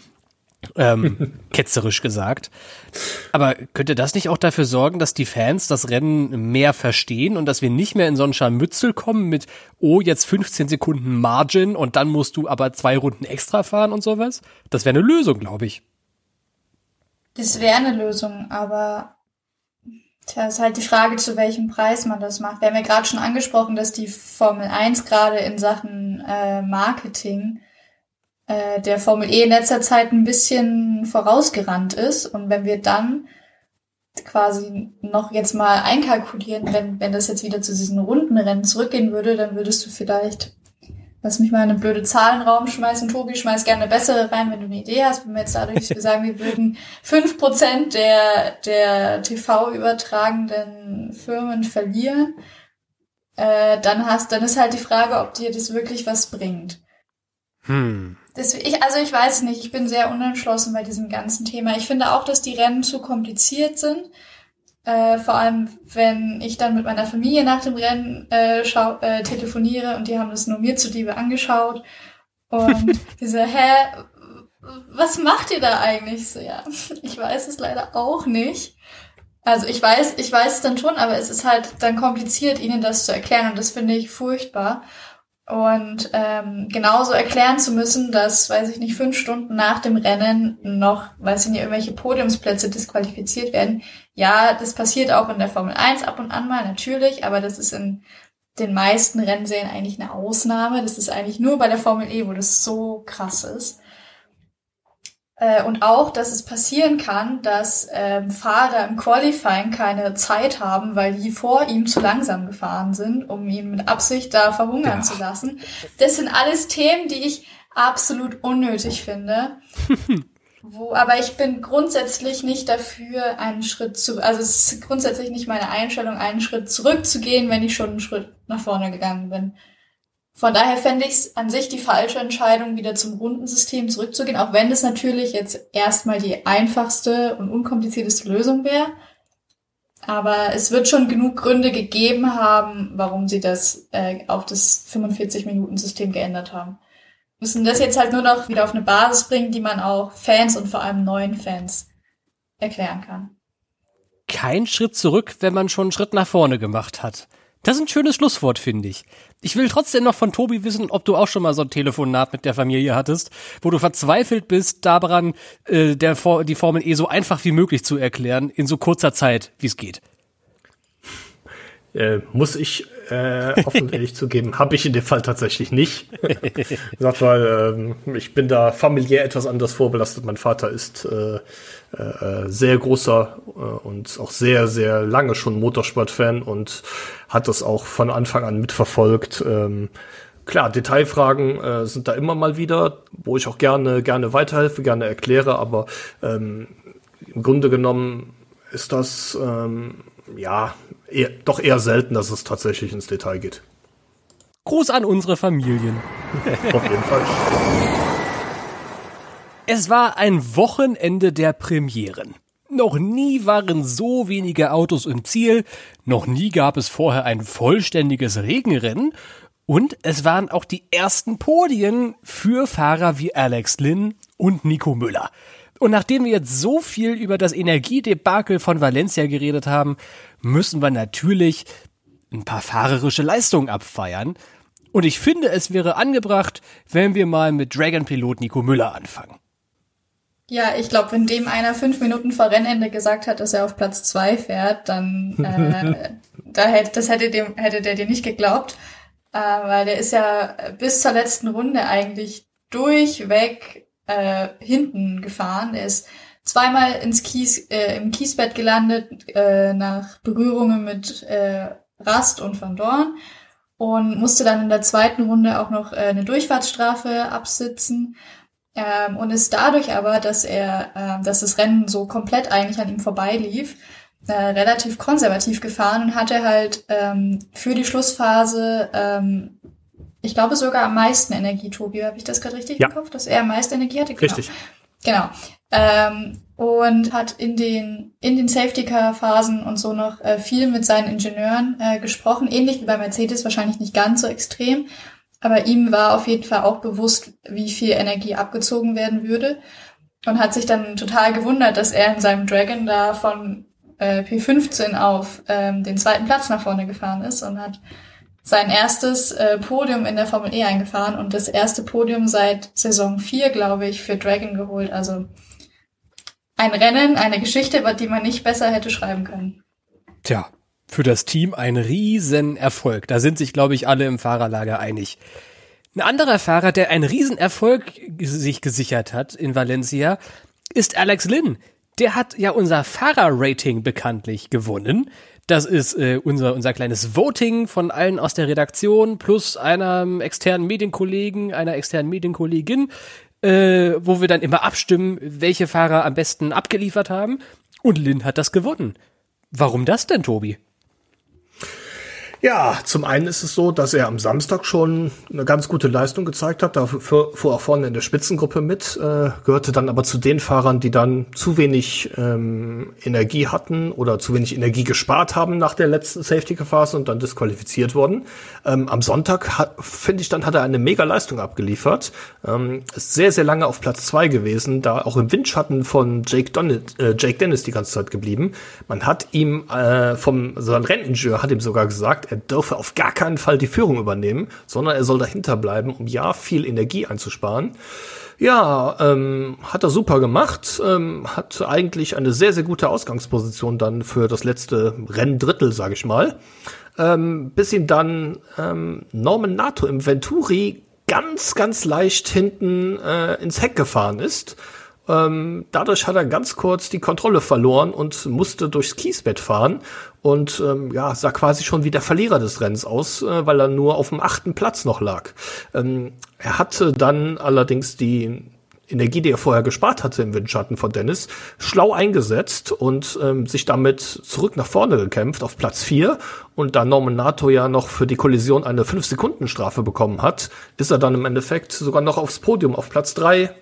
S1: ähm, ketzerisch gesagt. Aber könnte das nicht auch dafür sorgen, dass die Fans das Rennen mehr verstehen und dass wir nicht mehr in so ein Scharmützel kommen mit, oh, jetzt 15 Sekunden Margin und dann musst du aber zwei Runden extra fahren und sowas? Das wäre eine Lösung, glaube ich.
S3: Das wäre eine Lösung, aber Tja, ist halt die Frage, zu welchem Preis man das macht. Wir haben ja gerade schon angesprochen, dass die Formel 1 gerade in Sachen äh, Marketing äh, der Formel E in letzter Zeit ein bisschen vorausgerannt ist. Und wenn wir dann quasi noch jetzt mal einkalkulieren, wenn, wenn das jetzt wieder zu diesen Rundenrennen zurückgehen würde, dann würdest du vielleicht, lass mich mal eine blöde Zahlenraum schmeißen, Tobi, schmeiß gerne eine bessere rein, wenn du eine Idee hast, wenn wir jetzt dadurch sagen, wir würden fünf Prozent der, der TV-übertragenden Firmen verlieren, äh, dann hast, dann ist halt die Frage, ob dir das wirklich was bringt. Hm. Das, ich, also ich weiß nicht, ich bin sehr unentschlossen bei diesem ganzen Thema. Ich finde auch, dass die Rennen zu kompliziert sind. Äh, vor allem, wenn ich dann mit meiner Familie nach dem Rennen äh, schau, äh, telefoniere und die haben das nur mir zuliebe angeschaut. Und diese, hä, was macht ihr da eigentlich? So, ja, ich weiß es leider auch nicht. Also ich weiß, ich weiß es dann schon, aber es ist halt dann kompliziert, ihnen das zu erklären und das finde ich furchtbar. Und ähm, genauso erklären zu müssen, dass, weiß ich nicht, fünf Stunden nach dem Rennen noch, weiß ich nicht, irgendwelche Podiumsplätze disqualifiziert werden. Ja, das passiert auch in der Formel 1 ab und an mal, natürlich, aber das ist in den meisten Rennserien eigentlich eine Ausnahme. Das ist eigentlich nur bei der Formel E, wo das so krass ist. Äh, und auch, dass es passieren kann, dass ähm, Fahrer im Qualifying keine Zeit haben, weil die vor ihm zu langsam gefahren sind, um ihn mit Absicht da verhungern ja. zu lassen. Das sind alles Themen, die ich absolut unnötig finde. Wo, aber ich bin grundsätzlich nicht dafür, einen Schritt zu, also es ist grundsätzlich nicht meine Einstellung, einen Schritt zurückzugehen, wenn ich schon einen Schritt nach vorne gegangen bin. Von daher fände ich es an sich die falsche Entscheidung, wieder zum Rundensystem zurückzugehen, auch wenn das natürlich jetzt erstmal die einfachste und unkomplizierteste Lösung wäre. Aber es wird schon genug Gründe gegeben haben, warum sie das äh, auf das 45-Minuten-System geändert haben. Müssen das jetzt halt nur noch wieder auf eine Basis bringen, die man auch Fans und vor allem neuen Fans erklären kann.
S1: Kein Schritt zurück, wenn man schon einen Schritt nach vorne gemacht hat. Das ist ein schönes Schlusswort, finde ich. Ich will trotzdem noch von Tobi wissen, ob du auch schon mal so ein Telefonat mit der Familie hattest, wo du verzweifelt bist daran, äh, der, die Formel E so einfach wie möglich zu erklären, in so kurzer Zeit, wie es geht.
S2: Äh, muss ich äh, offen ehrlich zugeben, habe ich in dem Fall tatsächlich nicht. gesagt, weil ähm, ich bin da familiär etwas anders vorbelastet. Mein Vater ist äh, äh, sehr großer äh, und auch sehr, sehr lange schon Motorsportfan und hat das auch von Anfang an mitverfolgt. Ähm, klar, Detailfragen äh, sind da immer mal wieder, wo ich auch gerne, gerne weiterhelfe, gerne erkläre, aber ähm, im Grunde genommen ist das ähm, ja eher, doch eher selten, dass es tatsächlich ins Detail geht.
S1: Gruß an unsere Familien.
S2: Auf jeden Fall.
S1: Es war ein Wochenende der Premieren. Noch nie waren so wenige Autos im Ziel, noch nie gab es vorher ein vollständiges Regenrennen und es waren auch die ersten Podien für Fahrer wie Alex Lynn und Nico Müller. Und nachdem wir jetzt so viel über das Energiedebakel von Valencia geredet haben, müssen wir natürlich ein paar fahrerische Leistungen abfeiern. Und ich finde, es wäre angebracht, wenn wir mal mit Dragon-Pilot Nico Müller anfangen.
S3: Ja, ich glaube, wenn dem einer fünf Minuten vor Rennende gesagt hat, dass er auf Platz zwei fährt, dann äh, da hätte, das hätte dem hätte der dir nicht geglaubt, äh, weil der ist ja bis zur letzten Runde eigentlich durchweg äh, hinten gefahren. Er ist zweimal ins Kies äh, im Kiesbett gelandet äh, nach Berührungen mit äh, Rast und Van Dorn und musste dann in der zweiten Runde auch noch äh, eine Durchfahrtsstrafe absitzen ähm, und ist dadurch aber, dass er, äh, dass das Rennen so komplett eigentlich an ihm vorbeilief, äh, relativ konservativ gefahren und hatte halt ähm, für die Schlussphase, ähm, ich glaube sogar am meisten Energie, Tobi, habe ich das gerade richtig ja. im Kopf, dass er am meisten Energie hatte?
S2: Genau. Richtig.
S3: Genau. Ähm, und hat in den in den Safety Car Phasen und so noch äh, viel mit seinen Ingenieuren äh, gesprochen, ähnlich wie bei Mercedes, wahrscheinlich nicht ganz so extrem aber ihm war auf jeden Fall auch bewusst, wie viel Energie abgezogen werden würde. Und hat sich dann total gewundert, dass er in seinem Dragon da von äh, P15 auf ähm, den zweiten Platz nach vorne gefahren ist und hat sein erstes äh, Podium in der Formel E eingefahren und das erste Podium seit Saison 4, glaube ich, für Dragon geholt. Also ein Rennen, eine Geschichte, die man nicht besser hätte schreiben können.
S1: Tja, für das Team ein Riesenerfolg. Da sind sich, glaube ich, alle im Fahrerlager einig. Ein anderer Fahrer, der einen Riesenerfolg sich gesichert hat in Valencia, ist Alex Lynn. Der hat ja unser Fahrerrating bekanntlich gewonnen. Das ist äh, unser, unser kleines Voting von allen aus der Redaktion plus einem externen Medienkollegen, einer externen Medienkollegin, äh, wo wir dann immer abstimmen, welche Fahrer am besten abgeliefert haben. Und Lynn hat das gewonnen. Warum das denn, Tobi?
S2: Ja, zum einen ist es so, dass er am Samstag schon eine ganz gute Leistung gezeigt hat. Dafür fuhr auch vorne in der Spitzengruppe mit, äh, gehörte dann aber zu den Fahrern, die dann zu wenig ähm, Energie hatten oder zu wenig Energie gespart haben nach der letzten Safety-Phase und dann disqualifiziert wurden. Ähm, am Sonntag, finde ich, dann hat er eine mega Leistung abgeliefert. Ähm, ist sehr, sehr lange auf Platz zwei gewesen, da auch im Windschatten von Jake, Donnet, äh, Jake Dennis die ganze Zeit geblieben. Man hat ihm äh, vom, so ein Renningenieur hat ihm sogar gesagt, er dürfe auf gar keinen Fall die Führung übernehmen, sondern er soll dahinter bleiben, um ja viel Energie einzusparen. Ja, ähm, hat er super gemacht, ähm, hat eigentlich eine sehr, sehr gute Ausgangsposition dann für das letzte Renndrittel, sage ich mal. Ähm, bis ihm dann ähm, Norman Nato im Venturi ganz, ganz leicht hinten äh, ins Heck gefahren ist. Ähm, dadurch hat er ganz kurz die Kontrolle verloren und musste durchs Kiesbett fahren und ähm, ja, sah quasi schon wie der Verlierer des Rennens aus, äh, weil er nur auf dem achten Platz noch lag. Ähm, er hatte dann allerdings die Energie, die er vorher gespart hatte im Windschatten von Dennis, schlau eingesetzt und ähm, sich damit zurück nach vorne gekämpft auf Platz vier Und da Norman Nato ja noch für die Kollision eine 5-Sekunden-Strafe bekommen hat, ist er dann im Endeffekt sogar noch aufs Podium auf Platz drei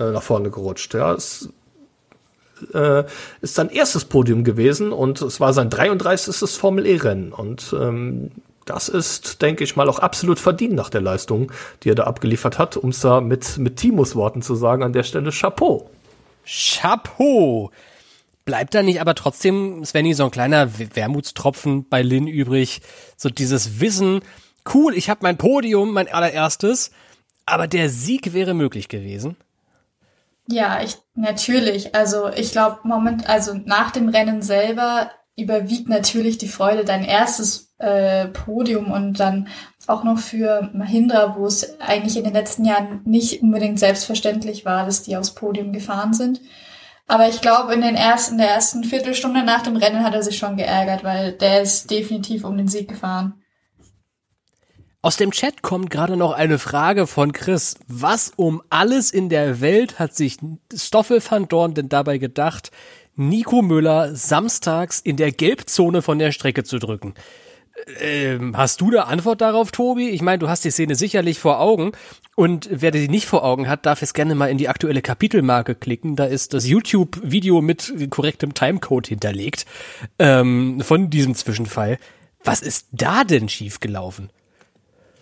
S2: äh, nach vorne gerutscht. Ja, es äh, ist sein erstes Podium gewesen und es war sein 33. Formel E-Rennen. Und ähm, das ist, denke ich mal, auch absolut verdient nach der Leistung, die er da abgeliefert hat, um es da mit, mit Timos Worten zu sagen, an der Stelle Chapeau.
S1: Chapeau! Bleibt da nicht aber trotzdem, Svenny, so ein kleiner Wermutstropfen bei Lin übrig? So dieses Wissen, cool, ich habe mein Podium, mein allererstes, aber der Sieg wäre möglich gewesen.
S3: Ja, ich natürlich. Also ich glaube, moment, also nach dem Rennen selber überwiegt natürlich die Freude, dein erstes äh, Podium und dann auch noch für Mahindra, wo es eigentlich in den letzten Jahren nicht unbedingt selbstverständlich war, dass die aufs Podium gefahren sind. Aber ich glaube, in den ersten, in der ersten Viertelstunde nach dem Rennen hat er sich schon geärgert, weil der ist definitiv um den Sieg gefahren.
S1: Aus dem Chat kommt gerade noch eine Frage von Chris. Was um alles in der Welt hat sich Stoffel van Dorn denn dabei gedacht, Nico Müller samstags in der Gelbzone von der Strecke zu drücken? Ähm, hast du da Antwort darauf, Tobi? Ich meine, du hast die Szene sicherlich vor Augen und wer die nicht vor Augen hat, darf jetzt gerne mal in die aktuelle Kapitelmarke klicken. Da ist das YouTube-Video mit korrektem Timecode hinterlegt ähm, von diesem Zwischenfall. Was ist da denn schiefgelaufen?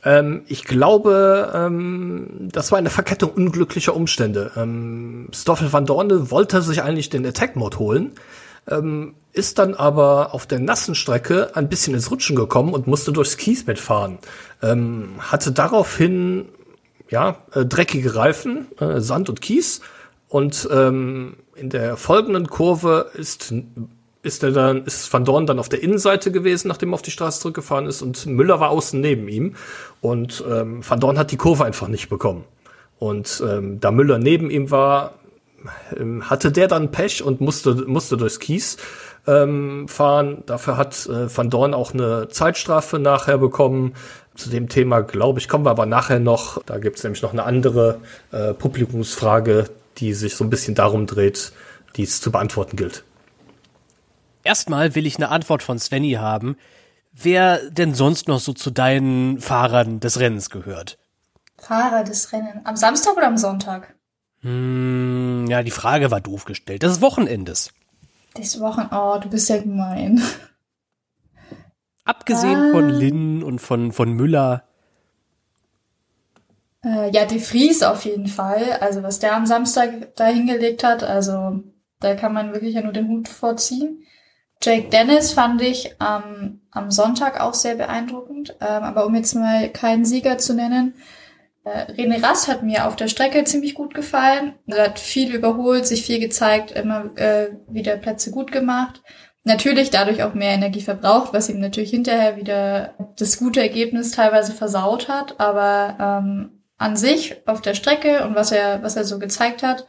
S2: Ähm, ich glaube, ähm, das war eine Verkettung unglücklicher Umstände. Ähm, Stoffel van Dorne wollte sich eigentlich den Attack-Mode holen, ähm, ist dann aber auf der nassen Strecke ein bisschen ins Rutschen gekommen und musste durchs Kiesbett fahren. Ähm, hatte daraufhin ja, äh, dreckige Reifen, äh, Sand und Kies. Und ähm, in der folgenden Kurve ist ist er dann, ist Van Dorn dann auf der Innenseite gewesen, nachdem er auf die Straße zurückgefahren ist und Müller war außen neben ihm. Und ähm, Van Dorn hat die Kurve einfach nicht bekommen. Und ähm, da Müller neben ihm war, ähm, hatte der dann Pech und musste, musste durchs Kies ähm, fahren. Dafür hat äh, Van Dorn auch eine Zeitstrafe nachher bekommen. Zu dem Thema, glaube ich, kommen wir aber nachher noch. Da gibt es nämlich noch eine andere äh, Publikumsfrage, die sich so ein bisschen darum dreht, die es zu beantworten gilt.
S1: Erstmal will ich eine Antwort von Svenny haben, wer denn sonst noch so zu deinen Fahrern des Rennens gehört.
S3: Fahrer des Rennens. Am Samstag oder am Sonntag?
S1: Hm, ja, die Frage war doof gestellt. Des Wochenendes.
S3: Des Wochen. Oh, du bist ja gemein.
S1: Abgesehen ah. von Lynn und von, von Müller.
S3: Äh, ja, De Vries auf jeden Fall. Also, was der am Samstag da hingelegt hat, also, da kann man wirklich ja nur den Hut vorziehen. Jake Dennis fand ich ähm, am Sonntag auch sehr beeindruckend. Ähm, aber um jetzt mal keinen Sieger zu nennen, äh, René Rast hat mir auf der Strecke ziemlich gut gefallen. Er hat viel überholt, sich viel gezeigt, immer äh, wieder Plätze gut gemacht. Natürlich dadurch auch mehr Energie verbraucht, was ihm natürlich hinterher wieder das gute Ergebnis teilweise versaut hat. Aber ähm, an sich auf der Strecke und was er, was er so gezeigt hat,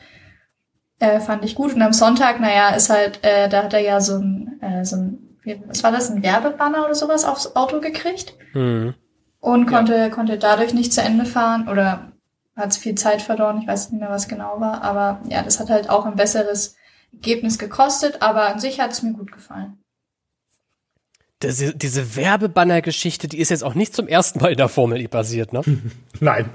S3: äh, fand ich gut. Und am Sonntag, naja, ist halt, äh, da hat er ja so ein, äh, so ein, was war das, ein Werbebanner oder sowas aufs Auto gekriegt. Mhm. Und konnte, ja. konnte dadurch nicht zu Ende fahren oder hat viel Zeit verloren. Ich weiß nicht mehr, was genau war. Aber ja, das hat halt auch ein besseres Ergebnis gekostet. Aber an sich hat es mir gut gefallen.
S1: Diese, diese Werbebanner-Geschichte, die ist jetzt auch nicht zum ersten Mal in der Formel E passiert, ne?
S2: Nein.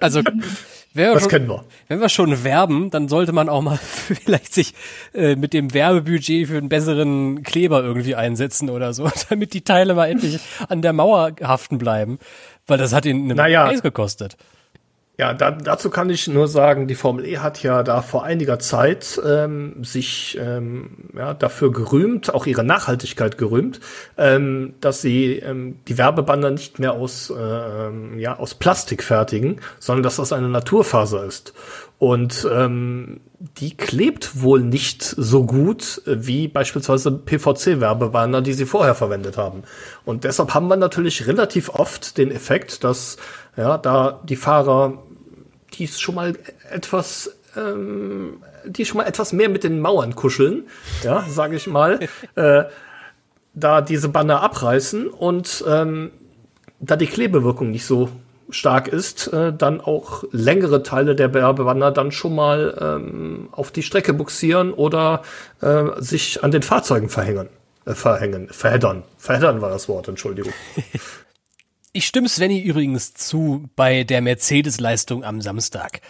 S1: Also
S2: das schon, kennen wir.
S1: Wenn wir schon werben, dann sollte man auch mal vielleicht sich äh, mit dem Werbebudget für einen besseren Kleber irgendwie einsetzen oder so, damit die Teile mal endlich an der Mauer haften bleiben. Weil das hat ihn einen
S2: naja,
S1: Preis gekostet.
S2: Ja, da, dazu kann ich nur sagen, die Formel E hat ja da vor einiger Zeit ähm, sich ähm, ja, dafür gerühmt, auch ihre Nachhaltigkeit gerühmt, ähm, dass sie ähm, die Werbebanner nicht mehr aus, ähm, ja, aus Plastik fertigen, sondern dass das eine Naturfaser ist. Und ähm, die klebt wohl nicht so gut wie beispielsweise PVC-Werbebanner, die sie vorher verwendet haben. Und deshalb haben wir natürlich relativ oft den Effekt, dass ja, da die Fahrer, die ist schon mal etwas, ähm, die schon mal etwas mehr mit den Mauern kuscheln, ja, sage ich mal, äh, da diese Banner abreißen und ähm, da die Klebewirkung nicht so stark ist, äh, dann auch längere Teile der Werbebanner dann schon mal ähm, auf die Strecke buxieren oder äh, sich an den Fahrzeugen verhängen. Äh, verhängen, verheddern. Verheddern war das Wort, Entschuldigung.
S1: Ich stimme Svenny übrigens zu bei der Mercedes-Leistung am Samstag.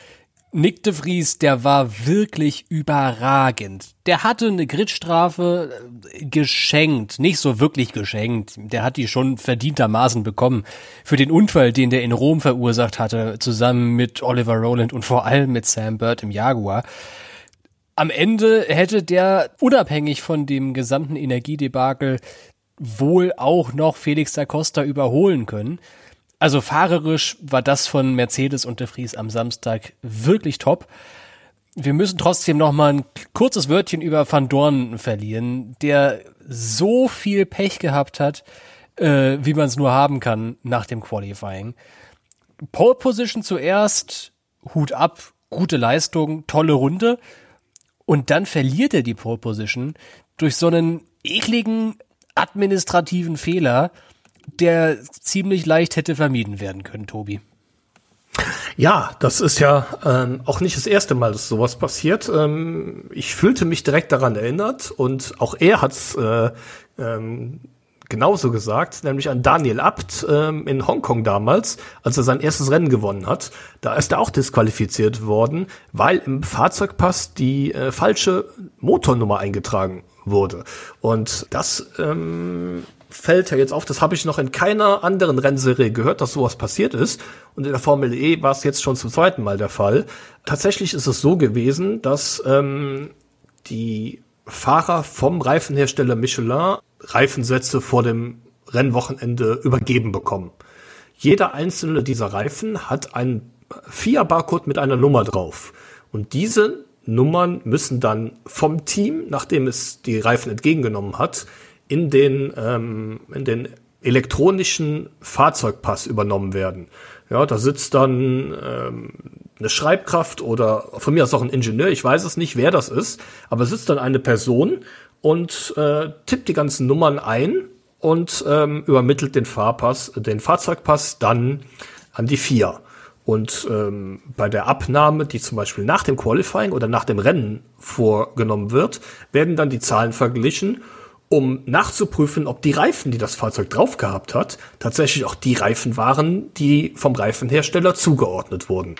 S1: Nick de Vries, der war wirklich überragend. Der hatte eine Gridstrafe äh, geschenkt, nicht so wirklich geschenkt. Der hat die schon verdientermaßen bekommen für den Unfall, den der in Rom verursacht hatte, zusammen mit Oliver Rowland und vor allem mit Sam Bird im Jaguar. Am Ende hätte der unabhängig von dem gesamten Energiedebakel wohl auch noch Felix da Costa überholen können. Also fahrerisch war das von Mercedes und De Vries am Samstag wirklich top. Wir müssen trotzdem noch mal ein kurzes Wörtchen über Van Dorn verlieren, der so viel Pech gehabt hat, äh, wie man es nur haben kann nach dem Qualifying. Pole Position zuerst, Hut ab, gute Leistung, tolle Runde. Und dann verliert er die Pole Position durch so einen ekligen administrativen Fehler, der ziemlich leicht hätte vermieden werden können, Tobi.
S2: Ja, das ist ja ähm, auch nicht das erste Mal, dass sowas passiert. Ähm, ich fühlte mich direkt daran erinnert und auch er hat es äh, ähm, genauso gesagt, nämlich an Daniel Abt ähm, in Hongkong damals, als er sein erstes Rennen gewonnen hat. Da ist er auch disqualifiziert worden, weil im Fahrzeugpass die äh, falsche Motornummer eingetragen wurde. Und das ähm, fällt ja jetzt auf, das habe ich noch in keiner anderen Rennserie gehört, dass sowas passiert ist. Und in der Formel E war es jetzt schon zum zweiten Mal der Fall. Tatsächlich ist es so gewesen, dass ähm, die Fahrer vom Reifenhersteller Michelin Reifensätze vor dem Rennwochenende übergeben bekommen. Jeder einzelne dieser Reifen hat einen FIA-Barcode mit einer Nummer drauf. Und diese Nummern müssen dann vom Team, nachdem es die Reifen entgegengenommen hat, in den, ähm, in den elektronischen Fahrzeugpass übernommen werden. Ja, da sitzt dann ähm, eine Schreibkraft oder von mir aus auch ein Ingenieur, ich weiß es nicht, wer das ist, aber sitzt dann eine Person und äh, tippt die ganzen Nummern ein und ähm, übermittelt den Fahrpass, den Fahrzeugpass dann an die FIA. Und ähm, bei der Abnahme, die zum Beispiel nach dem Qualifying oder nach dem Rennen vorgenommen wird, werden dann die Zahlen verglichen, um nachzuprüfen, ob die Reifen, die das Fahrzeug drauf gehabt hat, tatsächlich auch die Reifen waren, die vom Reifenhersteller zugeordnet wurden.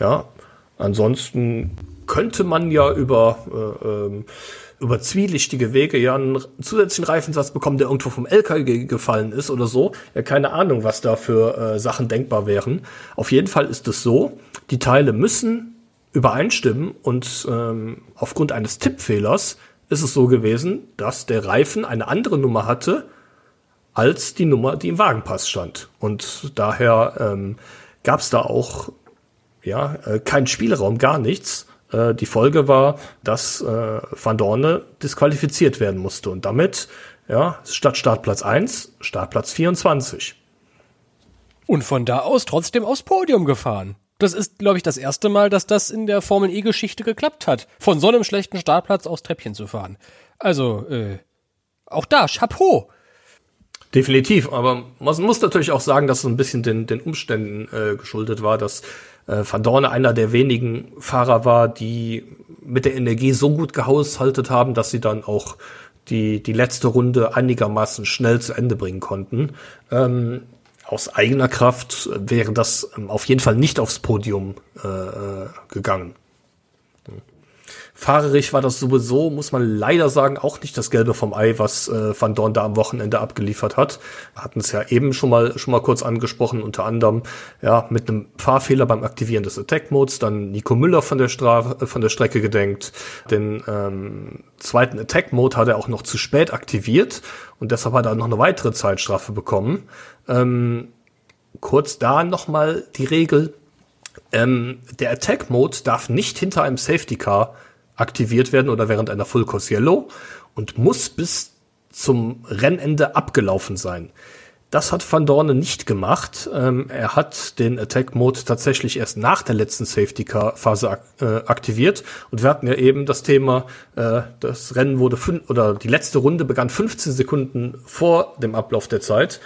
S2: Ja, ansonsten könnte man ja über äh, ähm, über zwielichtige Wege ja einen zusätzlichen Reifensatz bekommen, der irgendwo vom LKW gefallen ist oder so. Ja, keine Ahnung, was da für äh, Sachen denkbar wären. Auf jeden Fall ist es so, die Teile müssen übereinstimmen und ähm, aufgrund eines Tippfehlers ist es so gewesen, dass der Reifen eine andere Nummer hatte als die Nummer, die im Wagenpass stand. Und daher ähm, gab es da auch ja äh, keinen Spielraum, gar nichts. Äh, die Folge war, dass äh, Van Dorne disqualifiziert werden musste und damit ja, statt Startplatz 1 Startplatz 24.
S1: Und von da aus trotzdem aufs Podium gefahren. Das ist, glaube ich, das erste Mal, dass das in der Formel E-Geschichte geklappt hat, von so einem schlechten Startplatz aufs Treppchen zu fahren. Also, äh, auch da, Chapeau.
S2: Definitiv, aber man muss natürlich auch sagen, dass es ein bisschen den, den Umständen äh, geschuldet war, dass äh, Van Dorne einer der wenigen Fahrer war, die mit der Energie so gut gehaushaltet haben, dass sie dann auch die, die letzte Runde einigermaßen schnell zu Ende bringen konnten. Ähm, aus eigener Kraft wäre das ähm, auf jeden Fall nicht aufs Podium äh, äh gegangen. Fahrerisch war das sowieso, muss man leider sagen, auch nicht das Gelbe vom Ei, was äh, Van Dorn da am Wochenende abgeliefert hat. Wir hatten es ja eben schon mal schon mal kurz angesprochen, unter anderem ja mit einem Fahrfehler beim Aktivieren des Attack Modes, dann Nico Müller von der Strafe, von der Strecke gedenkt. Den ähm, zweiten Attack Mode hat er auch noch zu spät aktiviert und deshalb hat er noch eine weitere Zeitstrafe bekommen. Ähm, kurz da nochmal die Regel. Ähm, der Attack Mode darf nicht hinter einem Safety Car aktiviert werden oder während einer Full Course Yellow und muss bis zum Rennende abgelaufen sein. Das hat Van Dorne nicht gemacht. Ähm, er hat den Attack Mode tatsächlich erst nach der letzten Safety Car Phase ak äh, aktiviert. Und wir hatten ja eben das Thema, äh, das Rennen wurde fünf oder die letzte Runde begann 15 Sekunden vor dem Ablauf der Zeit.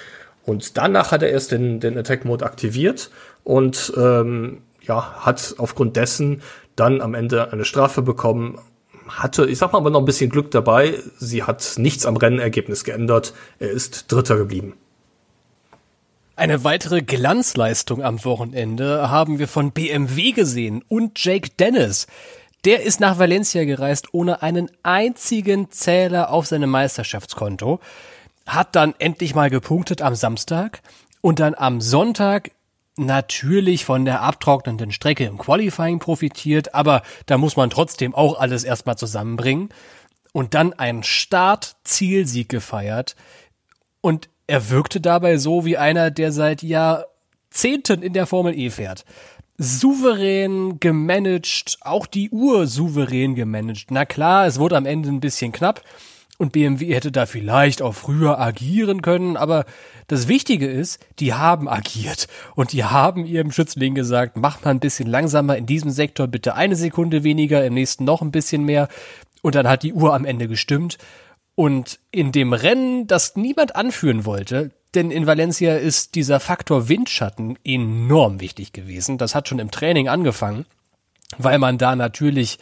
S2: Und danach hat er erst den, den Attack Mode aktiviert und ähm, ja, hat aufgrund dessen dann am Ende eine Strafe bekommen. Hatte, ich sag mal, aber noch ein bisschen Glück dabei. Sie hat nichts am Rennergebnis geändert. Er ist Dritter geblieben.
S1: Eine weitere Glanzleistung am Wochenende haben wir von BMW gesehen und Jake Dennis. Der ist nach Valencia gereist ohne einen einzigen Zähler auf seinem Meisterschaftskonto, hat dann endlich mal gepunktet am Samstag und dann am Sonntag natürlich von der abtrocknenden Strecke im Qualifying profitiert, aber da muss man trotzdem auch alles erstmal zusammenbringen und dann einen Start-Zielsieg gefeiert und er wirkte dabei so wie einer, der seit Jahrzehnten in der Formel E fährt. Souverän gemanagt, auch die Uhr souverän gemanagt. Na klar, es wurde am Ende ein bisschen knapp, und BMW hätte da vielleicht auch früher agieren können, aber das Wichtige ist, die haben agiert. Und die haben ihrem Schützling gesagt, mach mal ein bisschen langsamer in diesem Sektor, bitte eine Sekunde weniger, im nächsten noch ein bisschen mehr. Und dann hat die Uhr am Ende gestimmt. Und in dem Rennen, das niemand anführen wollte, denn in Valencia ist dieser Faktor Windschatten enorm wichtig gewesen. Das hat schon im Training angefangen, weil man da natürlich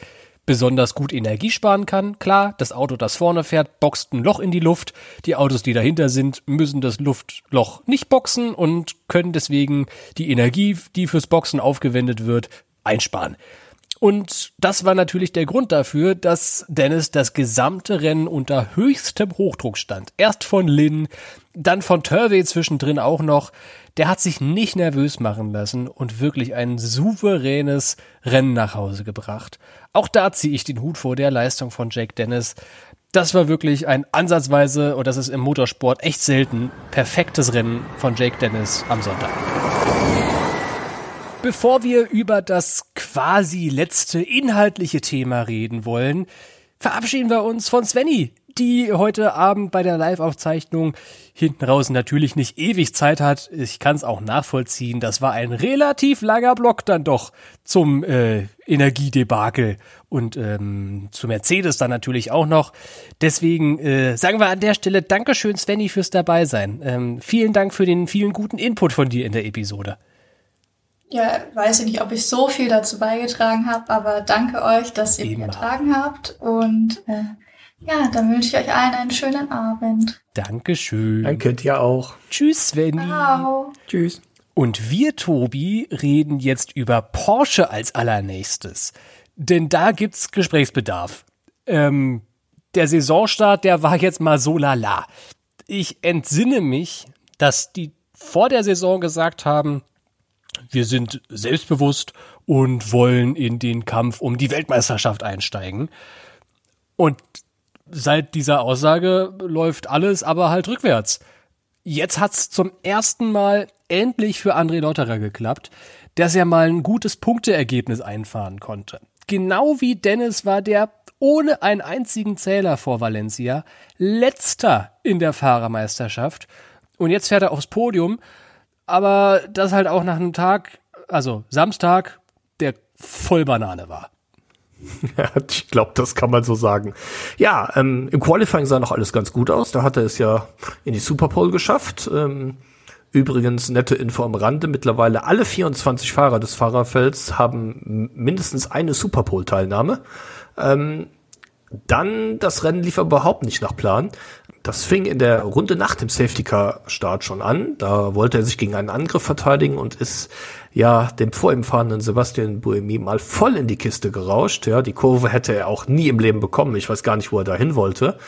S1: besonders gut Energie sparen kann. Klar, das Auto, das vorne fährt, boxt ein Loch in die Luft. Die Autos, die dahinter sind, müssen das Luftloch nicht boxen und können deswegen die Energie, die fürs Boxen aufgewendet wird, einsparen. Und das war natürlich der Grund dafür, dass Dennis das gesamte Rennen unter höchstem Hochdruck stand. Erst von Lynn, dann von Turvey zwischendrin auch noch. Der hat sich nicht nervös machen lassen und wirklich ein souveränes Rennen nach Hause gebracht. Auch da ziehe ich den Hut vor der Leistung von Jake Dennis. Das war wirklich ein ansatzweise, und das ist im Motorsport echt selten, perfektes Rennen von Jake Dennis am Sonntag. Bevor wir über das quasi letzte inhaltliche Thema reden wollen, verabschieden wir uns von Svenny, die heute Abend bei der Live-Aufzeichnung hinten raus natürlich nicht ewig Zeit hat. Ich kann es auch nachvollziehen. Das war ein relativ langer Block dann doch zum äh, Energiedebakel und ähm, zu Mercedes dann natürlich auch noch. Deswegen äh, sagen wir an der Stelle Dankeschön, Svenny, fürs Dabeisein. Ähm, vielen Dank für den vielen guten Input von dir in der Episode.
S3: Ja, weiß ich nicht, ob ich so viel dazu beigetragen habe, aber danke euch, dass ihr Immer. mich ertragen habt. Und äh, ja, dann wünsche ich euch allen einen schönen Abend.
S1: Dankeschön.
S2: Danke dir auch.
S1: Tschüss, Svenny.
S3: Ciao.
S2: Tschüss.
S1: Und wir, Tobi, reden jetzt über Porsche als allernächstes. Denn da gibt's Gesprächsbedarf. Ähm, der Saisonstart, der war jetzt mal so lala. Ich entsinne mich, dass die vor der Saison gesagt haben, wir sind selbstbewusst und wollen in den Kampf um die Weltmeisterschaft einsteigen. Und seit dieser Aussage läuft alles aber halt rückwärts. Jetzt hat's zum ersten Mal endlich für André Lotterer geklappt, dass er mal ein gutes Punkteergebnis einfahren konnte. Genau wie Dennis war der ohne einen einzigen Zähler vor Valencia letzter in der Fahrermeisterschaft und jetzt fährt er aufs Podium aber das halt auch nach einem Tag, also Samstag, der voll Banane war.
S2: Ich glaube, das kann man so sagen. Ja, ähm, im Qualifying sah noch alles ganz gut aus. Da hat er es ja in die Superpole geschafft. Ähm, übrigens, nette Info am Rande. Mittlerweile alle 24 Fahrer des Fahrerfelds haben mindestens eine Superpole-Teilnahme. Ähm, dann das Rennen lief überhaupt nicht nach Plan. Das fing in der Runde nach dem Safety Car Start schon an. Da wollte er sich gegen einen Angriff verteidigen und ist ja dem vor ihm fahrenden Sebastian Buemi mal voll in die Kiste gerauscht. Ja, die Kurve hätte er auch nie im Leben bekommen. Ich weiß gar nicht, wo er dahin wollte.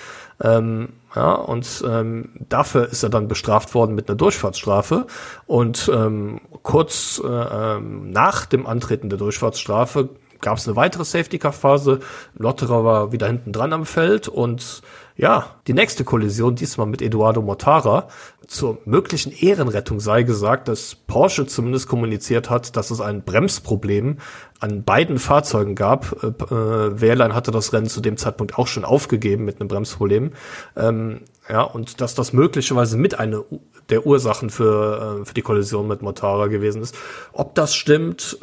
S2: Ähm, ja, und ähm, dafür ist er dann bestraft worden mit einer Durchfahrtsstrafe. Und ähm, kurz äh, ähm, nach dem Antreten der Durchfahrtsstrafe gab es eine weitere Safety-Car-Phase. Lotterer war wieder hinten dran am Feld und ja, die nächste Kollision, diesmal mit Eduardo Mortara. Zur möglichen Ehrenrettung sei gesagt, dass Porsche zumindest kommuniziert hat, dass es ein Bremsproblem an beiden Fahrzeugen gab. Äh, äh Wehrlein hatte das Rennen zu dem Zeitpunkt auch schon aufgegeben mit einem Bremsproblem. Ähm, ja, und dass das möglicherweise mit einer der Ursachen für, äh, für die Kollision mit Mortara gewesen ist. Ob das stimmt,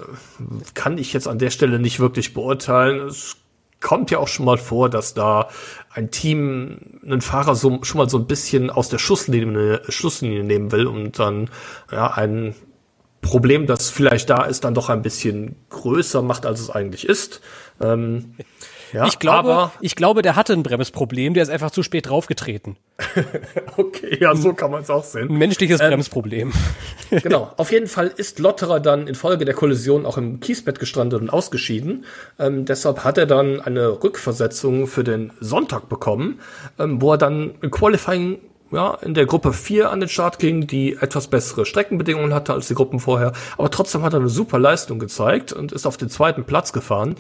S2: kann ich jetzt an der Stelle nicht wirklich beurteilen. Es kommt ja auch schon mal vor, dass da ein Team einen Fahrer so, schon mal so ein bisschen aus der Schusslinie, Schusslinie nehmen will und dann ja ein Problem, das vielleicht da ist, dann doch ein bisschen größer macht, als es eigentlich ist. Ähm,
S1: ja, ich, glaube, ich glaube, der hatte ein Bremsproblem, der ist einfach zu spät draufgetreten.
S2: okay, ja, so kann man es auch sehen.
S1: Ein menschliches ähm, Bremsproblem.
S2: genau, auf jeden Fall ist Lotterer dann infolge der Kollision auch im Kiesbett gestrandet und ausgeschieden. Ähm, deshalb hat er dann eine Rückversetzung für den Sonntag bekommen, ähm, wo er dann im Qualifying ja, in der Gruppe 4 an den Start ging, die etwas bessere Streckenbedingungen hatte als die Gruppen vorher. Aber trotzdem hat er eine super Leistung gezeigt und ist auf den zweiten Platz gefahren.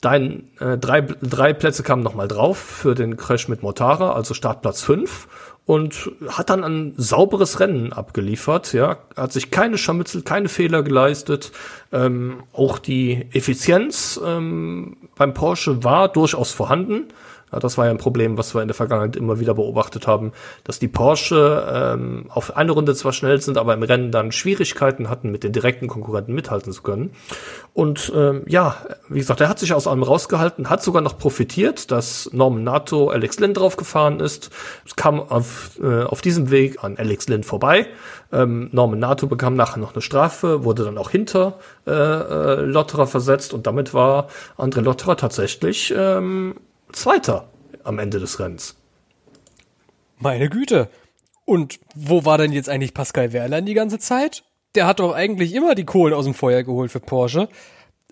S2: Dein, äh, drei, drei Plätze kamen nochmal drauf für den Crash mit Mortara, also Startplatz 5 und hat dann ein sauberes Rennen abgeliefert, ja, hat sich keine Scharmützel, keine Fehler geleistet, ähm, auch die Effizienz ähm, beim Porsche war durchaus vorhanden, ja, das war ja ein Problem, was wir in der Vergangenheit immer wieder beobachtet haben, dass die Porsche ähm, auf eine Runde zwar schnell sind, aber im Rennen dann Schwierigkeiten hatten, mit den direkten Konkurrenten mithalten zu können. Und ähm, ja, wie gesagt, er hat sich aus allem rausgehalten, hat sogar noch profitiert, dass Norman Nato Alex Lynn draufgefahren ist. Es kam auf, äh, auf diesem Weg an Alex Lynn vorbei. Ähm, Norman Nato bekam nachher noch eine Strafe, wurde dann auch hinter äh, äh, Lotterer versetzt und damit war André Lotterer tatsächlich ähm, Zweiter am Ende des Rennens.
S1: Meine Güte. Und wo war denn jetzt eigentlich Pascal Wehrlein die ganze Zeit? Der hat doch eigentlich immer die Kohlen aus dem Feuer geholt für Porsche.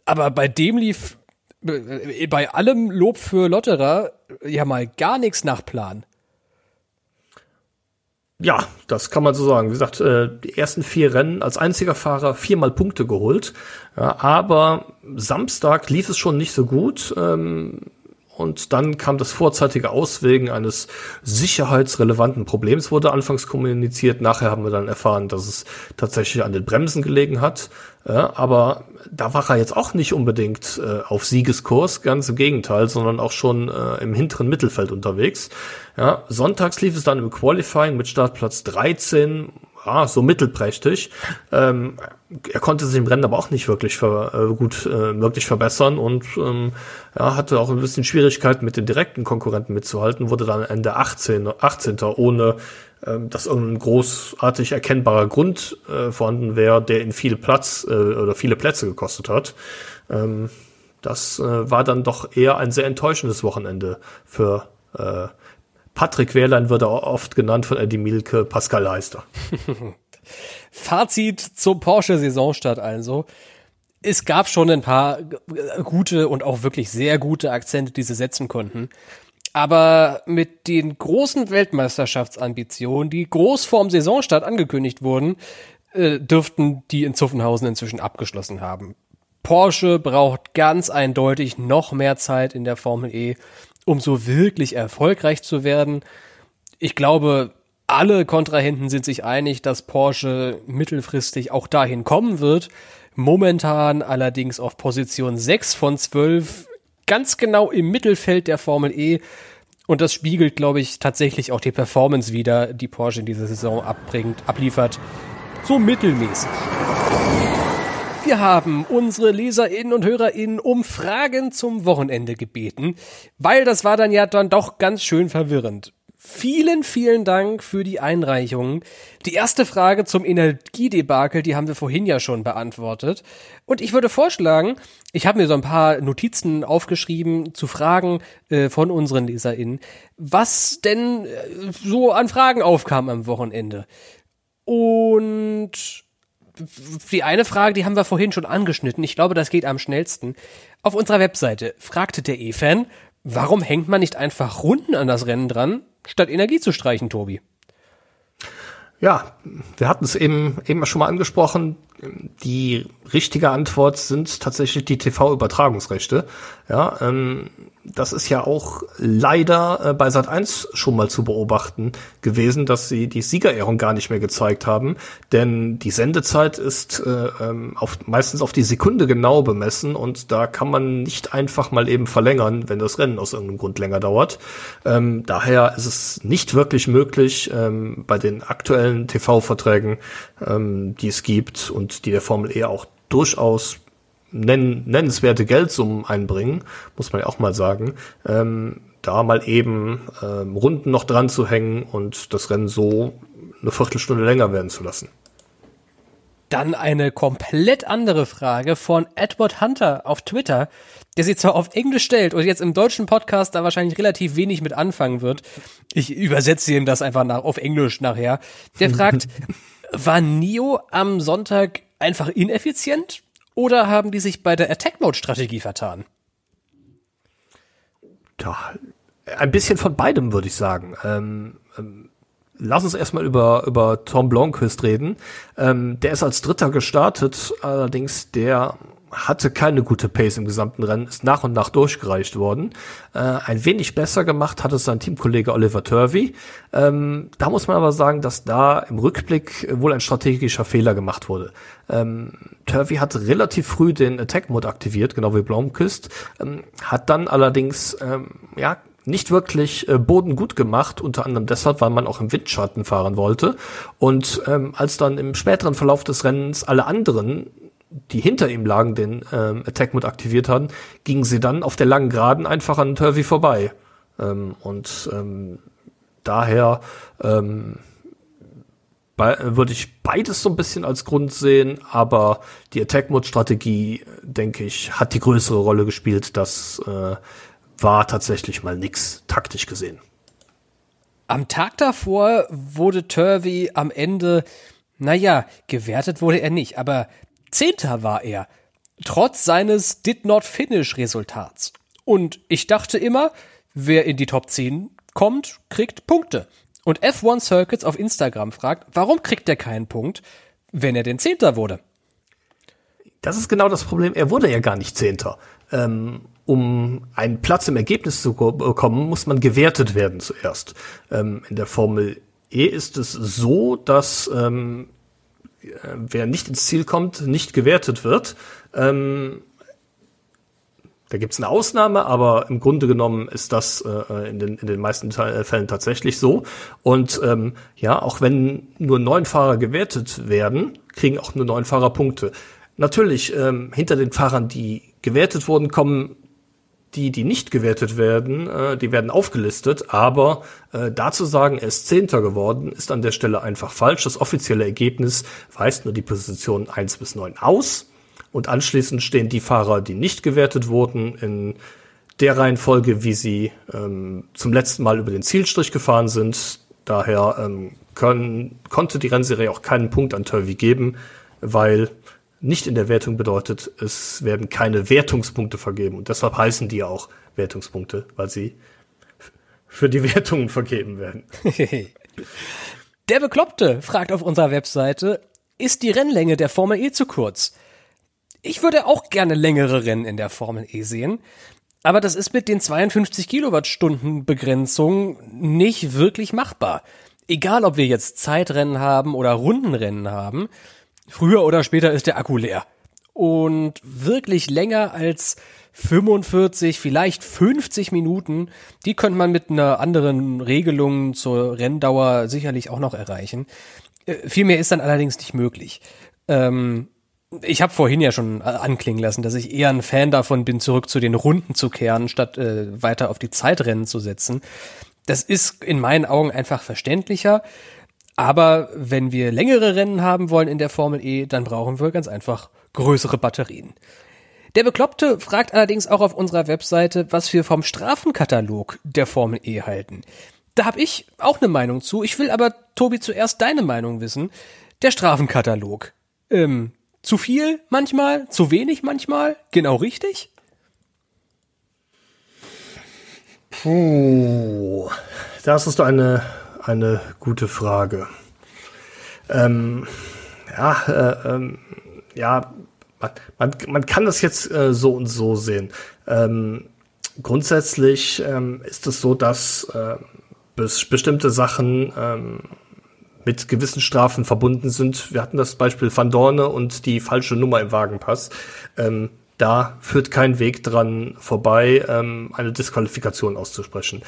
S1: Aber bei dem lief äh, bei allem Lob für Lotterer ja mal gar nichts nach Plan.
S2: Ja, das kann man so sagen. Wie gesagt, äh, die ersten vier Rennen als einziger Fahrer viermal Punkte geholt. Ja, aber Samstag lief es schon nicht so gut. Ähm, und dann kam das vorzeitige Auswägen eines sicherheitsrelevanten Problems, wurde anfangs kommuniziert. Nachher haben wir dann erfahren, dass es tatsächlich an den Bremsen gelegen hat. Ja, aber da war er jetzt auch nicht unbedingt äh, auf Siegeskurs, ganz im Gegenteil, sondern auch schon äh, im hinteren Mittelfeld unterwegs. Ja, sonntags lief es dann im Qualifying mit Startplatz 13 ja, so mittelprächtig. Ähm, er konnte sich im Rennen aber auch nicht wirklich ver, äh, gut äh, wirklich verbessern und ähm, ja, hatte auch ein bisschen Schwierigkeiten mit den direkten Konkurrenten mitzuhalten, wurde dann Ende 18, 18. ohne ähm, dass irgendein großartig erkennbarer Grund äh, vorhanden wäre, der ihn viel Platz äh, oder viele Plätze gekostet hat. Ähm, das äh, war dann doch eher ein sehr enttäuschendes Wochenende für äh, Patrick Wehrlein wird auch oft genannt von Eddie Mielke, Pascal Heister.
S1: Fazit zum Porsche-Saisonstart also. Es gab schon ein paar gute und auch wirklich sehr gute Akzente, die sie setzen konnten. Aber mit den großen Weltmeisterschaftsambitionen, die groß vorm Saisonstart angekündigt wurden, äh, dürften die in Zuffenhausen inzwischen abgeschlossen haben. Porsche braucht ganz eindeutig noch mehr Zeit in der Formel E, um so wirklich erfolgreich zu werden. Ich glaube, alle Kontrahenten sind sich einig, dass Porsche mittelfristig auch dahin kommen wird. Momentan allerdings auf Position 6 von 12, ganz genau im Mittelfeld der Formel E. Und das spiegelt, glaube ich, tatsächlich auch die Performance wieder, die Porsche in dieser Saison abbringt, abliefert. So mittelmäßig. Wir haben unsere Leserinnen und Hörerinnen um Fragen zum Wochenende gebeten, weil das war dann ja dann doch ganz schön verwirrend. Vielen, vielen Dank für die Einreichungen. Die erste Frage zum Energiedebakel, die haben wir vorhin ja schon beantwortet. Und ich würde vorschlagen, ich habe mir so ein paar Notizen aufgeschrieben zu Fragen äh, von unseren LeserInnen, was denn äh, so an Fragen aufkam am Wochenende. Und die eine Frage, die haben wir vorhin schon angeschnitten. Ich glaube, das geht am schnellsten. Auf unserer Webseite fragte der E-Fan, warum hängt man nicht einfach Runden an das Rennen dran, statt Energie zu streichen, Tobi?
S2: Ja, wir hatten es eben, eben schon mal angesprochen. Die richtige Antwort sind tatsächlich die TV-Übertragungsrechte. Ja, ähm, das ist ja auch leider äh, bei Sat 1 schon mal zu beobachten gewesen, dass sie die Siegerehrung gar nicht mehr gezeigt haben, denn die Sendezeit ist äh, ähm, auf, meistens auf die Sekunde genau bemessen und da kann man nicht einfach mal eben verlängern, wenn das Rennen aus irgendeinem Grund länger dauert. Ähm, daher ist es nicht wirklich möglich, ähm, bei den aktuellen TV-Verträgen, ähm, die es gibt und die der Formel E auch durchaus nenn, nennenswerte Geldsummen einbringen, muss man ja auch mal sagen, ähm, da mal eben ähm, Runden noch dran zu hängen und das Rennen so eine Viertelstunde länger werden zu lassen.
S1: Dann eine komplett andere Frage von Edward Hunter auf Twitter, der sie zwar auf Englisch stellt und jetzt im deutschen Podcast da wahrscheinlich relativ wenig mit anfangen wird. Ich übersetze ihm das einfach nach, auf Englisch nachher. Der fragt, war Nio am Sonntag einfach ineffizient? Oder haben die sich bei der Attack-Mode-Strategie vertan?
S2: Ja, ein bisschen von beidem, würde ich sagen. Ähm, ähm, lass uns erstmal über, über Tom Blomqvist reden. Ähm, der ist als Dritter gestartet, allerdings der hatte keine gute Pace im gesamten Rennen, ist nach und nach durchgereicht worden. Äh, ein wenig besser gemacht hat es sein Teamkollege Oliver Turvey. Ähm, da muss man aber sagen, dass da im Rückblick wohl ein strategischer Fehler gemacht wurde. Ähm, Turvey hat relativ früh den Attack-Mode aktiviert, genau wie Blomqvist, ähm, hat dann allerdings, ähm, ja, nicht wirklich äh, Boden gut gemacht, unter anderem deshalb, weil man auch im Windschatten fahren wollte. Und ähm, als dann im späteren Verlauf des Rennens alle anderen die hinter ihm lagen, den ähm, Attack Mode aktiviert hatten, gingen sie dann auf der langen Geraden einfach an Turvey vorbei. Ähm, und ähm, daher ähm, würde ich beides so ein bisschen als Grund sehen, aber die Attack Mode Strategie, denke ich, hat die größere Rolle gespielt. Das äh, war tatsächlich mal nix taktisch gesehen.
S1: Am Tag davor wurde Turvey am Ende, naja, gewertet wurde er nicht, aber Zehnter war er, trotz seines Did Not Finish Resultats. Und ich dachte immer, wer in die Top 10 kommt, kriegt Punkte. Und F1 Circuits auf Instagram fragt, warum kriegt er keinen Punkt, wenn er den Zehnter wurde?
S2: Das ist genau das Problem. Er wurde ja gar nicht Zehnter. Ähm, um einen Platz im Ergebnis zu bekommen, muss man gewertet werden zuerst. Ähm, in der Formel E ist es so, dass ähm, äh, wer nicht ins Ziel kommt, nicht gewertet wird. Ähm, da gibt es eine Ausnahme, aber im Grunde genommen ist das äh, in, den, in den meisten äh, Fällen tatsächlich so. Und ähm, ja, auch wenn nur neun Fahrer gewertet werden, kriegen auch nur neun Fahrer Punkte. Natürlich, ähm, hinter den Fahrern, die gewertet wurden, kommen die, die nicht gewertet werden, äh, die werden aufgelistet, aber äh, dazu sagen, er ist Zehnter geworden, ist an der Stelle einfach falsch. Das offizielle Ergebnis weist nur die Position 1 bis 9 aus und anschließend stehen die Fahrer, die nicht gewertet wurden, in der Reihenfolge, wie sie ähm, zum letzten Mal über den Zielstrich gefahren sind. Daher ähm, können, konnte die Rennserie auch keinen Punkt an Turvey geben, weil nicht in der Wertung bedeutet, es werden keine Wertungspunkte vergeben. Und deshalb heißen die auch Wertungspunkte, weil sie für die Wertungen vergeben werden.
S1: der Bekloppte fragt auf unserer Webseite, ist die Rennlänge der Formel E zu kurz? Ich würde auch gerne längere Rennen in der Formel E sehen, aber das ist mit den 52 Kilowattstunden Begrenzung nicht wirklich machbar. Egal, ob wir jetzt Zeitrennen haben oder Rundenrennen haben, Früher oder später ist der Akku leer. Und wirklich länger als 45, vielleicht 50 Minuten, die könnte man mit einer anderen Regelung zur Renndauer sicherlich auch noch erreichen. Äh, viel mehr ist dann allerdings nicht möglich. Ähm, ich habe vorhin ja schon anklingen lassen, dass ich eher ein Fan davon bin, zurück zu den Runden zu kehren, statt äh, weiter auf die Zeitrennen zu setzen. Das ist in meinen Augen einfach verständlicher. Aber wenn wir längere Rennen haben wollen in der Formel E, dann brauchen wir ganz einfach größere Batterien. Der Bekloppte fragt allerdings auch auf unserer Webseite, was wir vom Strafenkatalog der Formel E halten. Da habe ich auch eine Meinung zu. Ich will aber, Tobi, zuerst deine Meinung wissen. Der Strafenkatalog. Ähm, zu viel manchmal? Zu wenig manchmal? Genau richtig?
S2: Puh, das ist eine, eine gute Frage. Ähm, ja, äh, ähm, ja, man, man, man kann das jetzt äh, so und so sehen. Ähm, grundsätzlich ähm, ist es so, dass äh, bis bestimmte Sachen ähm, mit gewissen Strafen verbunden sind. Wir hatten das Beispiel Van Dorne und die falsche Nummer im Wagenpass. Ähm, da führt kein Weg dran vorbei, ähm, eine Disqualifikation auszusprechen.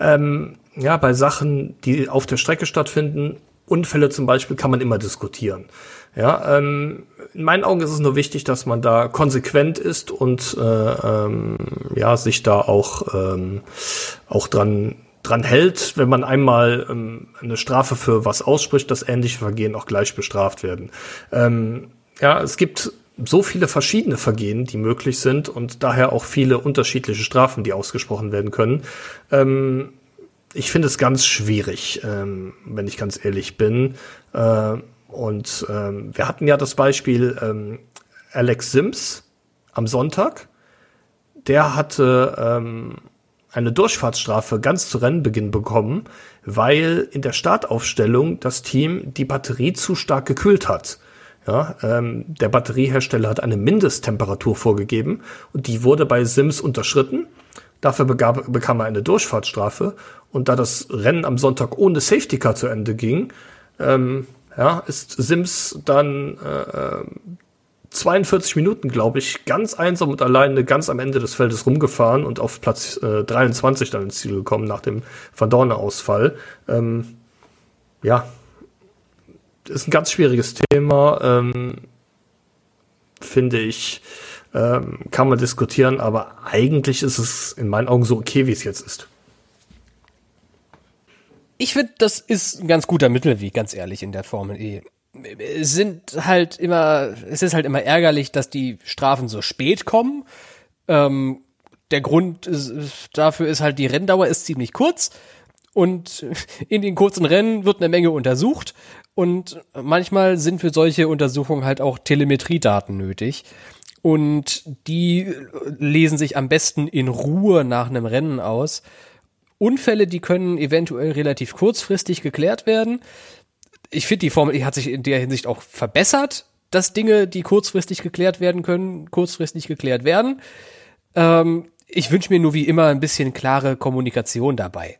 S2: Ähm, ja, bei Sachen, die auf der Strecke stattfinden, Unfälle zum Beispiel, kann man immer diskutieren. Ja, ähm, in meinen Augen ist es nur wichtig, dass man da konsequent ist und äh, ähm, ja sich da auch ähm, auch dran dran hält, wenn man einmal ähm, eine Strafe für was ausspricht, dass ähnliche Vergehen auch gleich bestraft werden. Ähm, ja, es gibt so viele verschiedene Vergehen, die möglich sind und daher auch viele unterschiedliche Strafen, die ausgesprochen werden können. Ähm, ich finde es ganz schwierig, ähm, wenn ich ganz ehrlich bin. Äh, und ähm, wir hatten ja das Beispiel ähm, Alex Sims am Sonntag. Der hatte ähm, eine Durchfahrtsstrafe ganz zu Rennbeginn bekommen, weil in der Startaufstellung das Team die Batterie zu stark gekühlt hat. Ja, ähm, der Batteriehersteller hat eine Mindesttemperatur vorgegeben und die wurde bei Sims unterschritten. Dafür begab, bekam er eine Durchfahrtsstrafe und da das Rennen am Sonntag ohne Safety Car zu Ende ging, ähm, ja, ist Sims dann äh, 42 Minuten, glaube ich, ganz einsam und alleine ganz am Ende des Feldes rumgefahren und auf Platz äh, 23 dann ins Ziel gekommen nach dem Verdorne-Ausfall. Ähm, ja, ist ein ganz schwieriges Thema, ähm, finde ich. Ähm, kann man diskutieren, aber eigentlich ist es in meinen Augen so okay, wie es jetzt ist.
S1: Ich finde, das ist ein ganz guter Mittelweg, ganz ehrlich, in der Formel E. Es sind halt immer, es ist halt immer ärgerlich, dass die Strafen so spät kommen. Ähm, der Grund ist, dafür ist halt, die Renndauer ist ziemlich kurz und in den kurzen Rennen wird eine Menge untersucht und manchmal sind für solche Untersuchungen halt auch Telemetriedaten nötig. Und die lesen sich am besten in Ruhe nach einem Rennen aus. Unfälle, die können eventuell relativ kurzfristig geklärt werden. Ich finde, die Formel E hat sich in der Hinsicht auch verbessert, dass Dinge, die kurzfristig geklärt werden können, kurzfristig geklärt werden. Ähm, ich wünsche mir nur wie immer ein bisschen klare Kommunikation dabei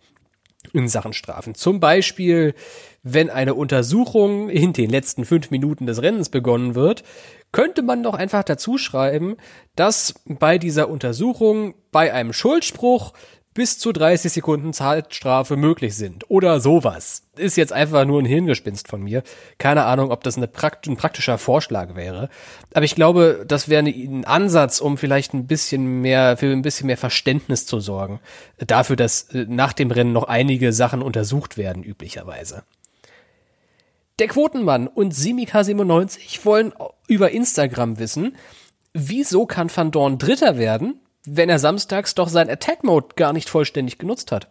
S1: in Sachen Strafen. Zum Beispiel, wenn eine Untersuchung in den letzten fünf Minuten des Rennens begonnen wird, könnte man doch einfach dazu schreiben, dass bei dieser Untersuchung bei einem Schuldspruch bis zu 30 Sekunden Zeitstrafe möglich sind oder sowas. Ist jetzt einfach nur ein Hirngespinst von mir. Keine Ahnung, ob das Prakt ein praktischer Vorschlag wäre. Aber ich glaube, das wäre ein Ansatz, um vielleicht ein bisschen mehr, für ein bisschen mehr Verständnis zu sorgen. Dafür, dass äh, nach dem Rennen noch einige Sachen untersucht werden, üblicherweise. Der Quotenmann und Simika97 wollen über Instagram wissen, wieso kann Van Dorn Dritter werden, wenn er samstags doch sein Attack Mode gar nicht vollständig genutzt hat?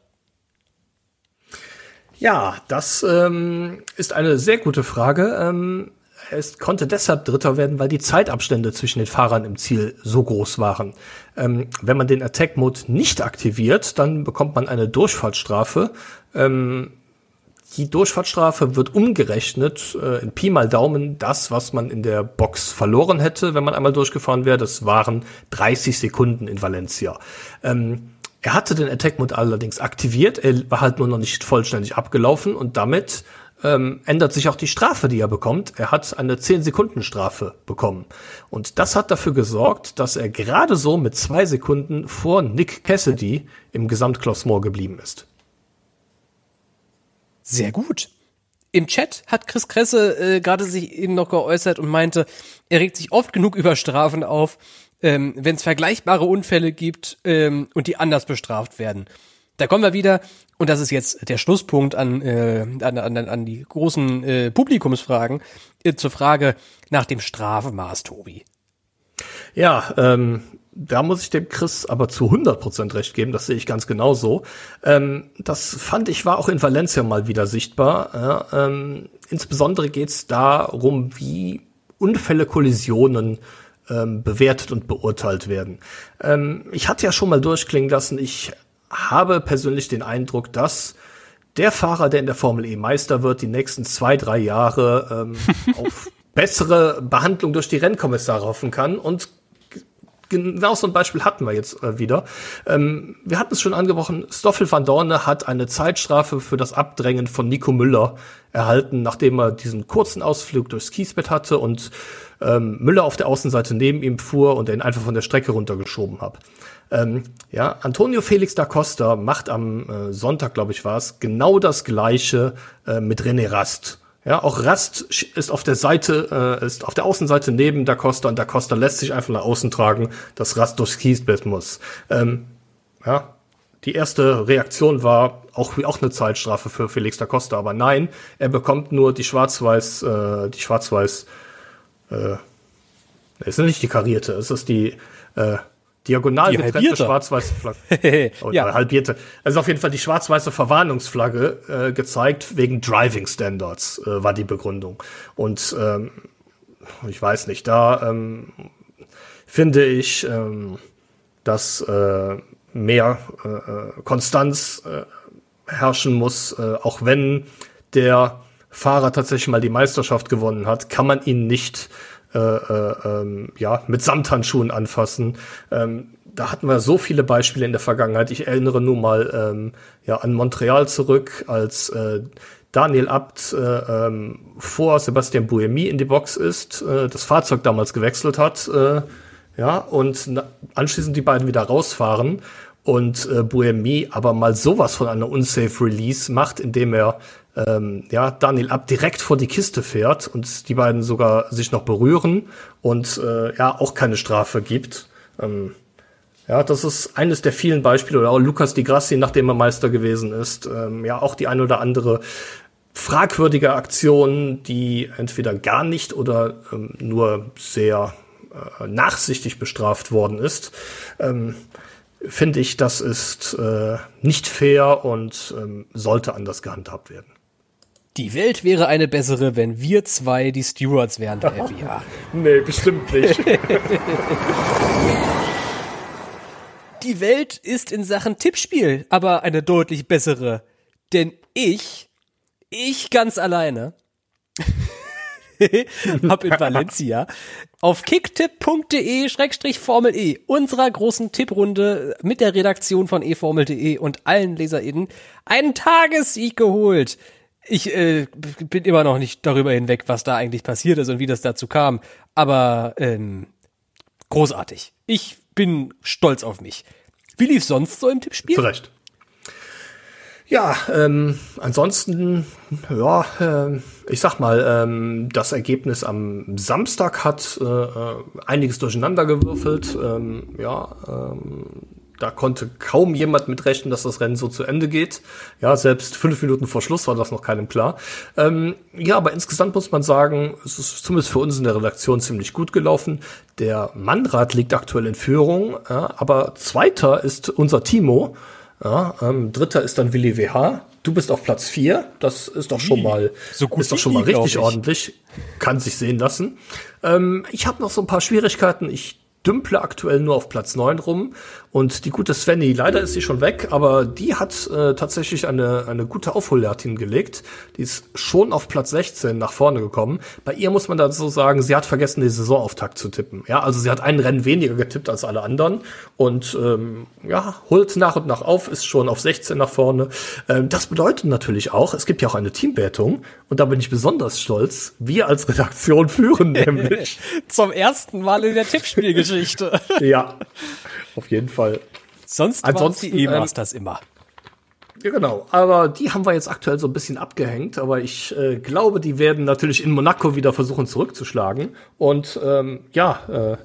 S2: Ja, das ähm, ist eine sehr gute Frage. Ähm, es konnte deshalb Dritter werden, weil die Zeitabstände zwischen den Fahrern im Ziel so groß waren. Ähm, wenn man den Attack Mode nicht aktiviert, dann bekommt man eine Durchfahrtsstrafe. Ähm, die Durchfahrtsstrafe wird umgerechnet äh, in Pi mal Daumen das, was man in der Box verloren hätte, wenn man einmal durchgefahren wäre. Das waren 30 Sekunden in Valencia. Ähm, er hatte den Attack Mode allerdings aktiviert, er war halt nur noch nicht vollständig abgelaufen und damit ähm, ändert sich auch die Strafe, die er bekommt. Er hat eine 10-Sekunden-Strafe bekommen. Und das hat dafür gesorgt, dass er gerade so mit zwei Sekunden vor Nick Cassidy im Gesamtklassement geblieben ist.
S1: Sehr gut. Im Chat hat Chris Kresse äh, gerade sich eben noch geäußert und meinte, er regt sich oft genug über Strafen auf, ähm, wenn es vergleichbare Unfälle gibt ähm, und die anders bestraft werden. Da kommen wir wieder, und das ist jetzt der Schlusspunkt an, äh, an, an, an die großen äh, Publikumsfragen, äh, zur Frage nach dem Strafmaß, Tobi.
S2: Ja, ähm, da muss ich dem Chris aber zu 100% recht geben, das sehe ich ganz genauso. Ähm, das fand ich war auch in Valencia mal wieder sichtbar. Ja, ähm, insbesondere geht es darum, wie Unfälle, Kollisionen ähm, bewertet und beurteilt werden. Ähm, ich hatte ja schon mal durchklingen lassen, ich habe persönlich den Eindruck, dass der Fahrer, der in der Formel E Meister wird, die nächsten zwei, drei Jahre ähm, auf bessere Behandlung durch die Rennkommissare hoffen kann und genau so ein Beispiel hatten wir jetzt äh, wieder. Ähm, wir hatten es schon angebrochen, Stoffel van Dorne hat eine Zeitstrafe für das Abdrängen von Nico Müller erhalten, nachdem er diesen kurzen Ausflug durchs Kiesbett hatte und ähm, Müller auf der Außenseite neben ihm fuhr und er ihn einfach von der Strecke runtergeschoben hat. Ähm, ja, Antonio Felix da Costa macht am äh, Sonntag, glaube ich, war es, genau das gleiche äh, mit René Rast. Ja, auch Rast ist auf der Seite, äh, ist auf der Außenseite neben Da Costa und Da Costa lässt sich einfach nach außen tragen, dass Rast durchs Kiesbett muss. Ähm, ja, die erste Reaktion war auch, auch eine Zeitstrafe für Felix da Costa, aber nein, er bekommt nur die schwarz-weiß, äh, die schwarz-weiß, äh, ist nicht die karierte, es ist die, äh, diagonal
S1: Die
S2: getrennte schwarz-weiße Flagge. Oh,
S1: Ja.
S2: ja. halbierte. Also auf jeden Fall die schwarz-weiße Verwarnungsflagge äh, gezeigt wegen Driving Standards äh, war die Begründung. Und ähm, ich weiß nicht, da ähm, finde ich, ähm, dass äh, mehr äh, äh, Konstanz äh, herrschen muss, äh, auch wenn der Fahrer tatsächlich mal die Meisterschaft gewonnen hat, kann man ihn nicht äh, äh, ähm, ja, mit Samthandschuhen anfassen. Ähm, da hatten wir so viele Beispiele in der Vergangenheit. Ich erinnere nur mal ähm, ja, an Montreal zurück, als äh, Daniel Abt äh, ähm, vor Sebastian Buemi in die Box ist, äh, das Fahrzeug damals gewechselt hat, äh, ja, und anschließend die beiden wieder rausfahren und äh, Buemi aber mal sowas von einer unsafe Release macht, indem er ähm, ja, Daniel Abt direkt vor die Kiste fährt und die beiden sogar sich noch berühren und äh, ja auch keine Strafe gibt. Ähm, ja, das ist eines der vielen Beispiele. Oder auch Lukas Di Grassi, nachdem er Meister gewesen ist. Ähm, ja, auch die ein oder andere fragwürdige Aktion, die entweder gar nicht oder ähm, nur sehr äh, nachsichtig bestraft worden ist. Ähm, Finde ich, das ist äh, nicht fair und ähm, sollte anders gehandhabt werden.
S1: Die Welt wäre eine bessere, wenn wir zwei die Stewards wären der FIA.
S2: Nee, bestimmt nicht.
S1: Die Welt ist in Sachen Tippspiel aber eine deutlich bessere. Denn ich, ich ganz alleine, hab in Valencia auf kicktipp.de-formel E unserer großen Tipprunde mit der Redaktion von eformel.de und allen LeserInnen einen Tagessieg geholt. Ich äh, bin immer noch nicht darüber hinweg, was da eigentlich passiert ist und wie das dazu kam. Aber ähm, großartig. Ich bin stolz auf mich. Wie lief sonst so im Tippspiel?
S2: Recht. Ja, ähm, ansonsten, ja, ähm, ich sag mal, ähm, das Ergebnis am Samstag hat äh, äh, einiges durcheinander gewürfelt. Ähm, ja, ähm, da konnte kaum jemand mit rechnen, dass das Rennen so zu Ende geht. Ja, selbst fünf Minuten vor Schluss war das noch keinem klar. Ähm, ja, aber insgesamt muss man sagen, es ist zumindest für uns in der Redaktion ziemlich gut gelaufen. Der Mannrad liegt aktuell in Führung, ja, aber zweiter ist unser Timo. Ja, ähm, dritter ist dann Willi WH. Du bist auf Platz vier. Das ist doch schon mal,
S1: So gut
S2: ist doch schon mal richtig
S1: ich.
S2: ordentlich. Kann sich sehen lassen. Ähm, ich habe noch so ein paar Schwierigkeiten. Ich dümple aktuell nur auf Platz neun rum. Und die gute Svenny, leider ist sie schon weg, aber die hat äh, tatsächlich eine, eine gute Aufholjagd hingelegt. Die ist schon auf Platz 16 nach vorne gekommen. Bei ihr muss man dazu sagen, sie hat vergessen, den Saisonauftakt zu tippen. Ja, also sie hat einen Rennen weniger getippt als alle anderen und ähm, ja, holt nach und nach auf, ist schon auf 16 nach vorne. Ähm, das bedeutet natürlich auch, es gibt ja auch eine Teamwertung und da bin ich besonders stolz. Wir als Redaktion führen nämlich.
S1: Zum ersten Mal in der Tippspielgeschichte.
S2: ja, auf jeden Fall.
S1: Sonst waren
S2: Ansonsten,
S1: die
S2: ähm,
S1: E-Masters immer.
S2: Ja, genau. Aber die haben wir jetzt aktuell so ein bisschen abgehängt. Aber ich äh, glaube, die werden natürlich in Monaco wieder versuchen zurückzuschlagen. Und ähm, ja, äh,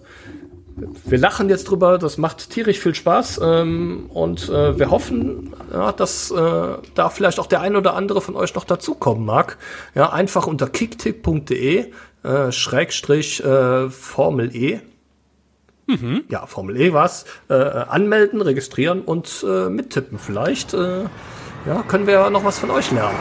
S2: wir lachen jetzt drüber, das macht tierisch viel Spaß ähm, und äh, wir hoffen, ja, dass äh, da vielleicht auch der ein oder andere von euch noch dazukommen mag. Ja, einfach unter kicktick.de äh, Schrägstrich äh, Formel E. Mhm. Ja, Formel E war's. Äh, anmelden, registrieren und äh, mittippen. Vielleicht äh, ja, können wir noch was von euch lernen.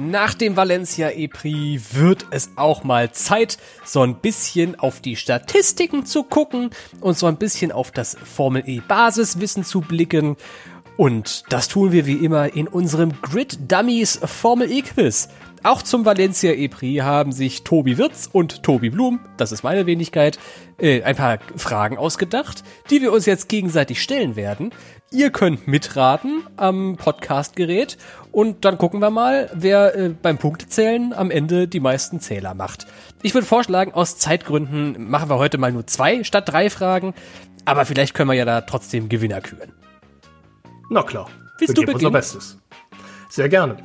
S1: Nach dem Valencia E-Prix wird es auch mal Zeit, so ein bisschen auf die Statistiken zu gucken und so ein bisschen auf das Formel E Basiswissen zu blicken. Und das tun wir wie immer in unserem Grid Dummies Formel E Quiz. Auch zum Valencia E-Prix haben sich Tobi Wirz und Tobi Blum, das ist meine Wenigkeit, äh, ein paar Fragen ausgedacht, die wir uns jetzt gegenseitig stellen werden. Ihr könnt mitraten am Podcastgerät und dann gucken wir mal, wer äh, beim Punktezählen am Ende die meisten Zähler macht. Ich würde vorschlagen, aus Zeitgründen machen wir heute mal nur zwei statt drei Fragen, aber vielleicht können wir ja da trotzdem Gewinner küren.
S2: Na klar. Willst wir du beginnen? Unser Bestes. Sehr gerne.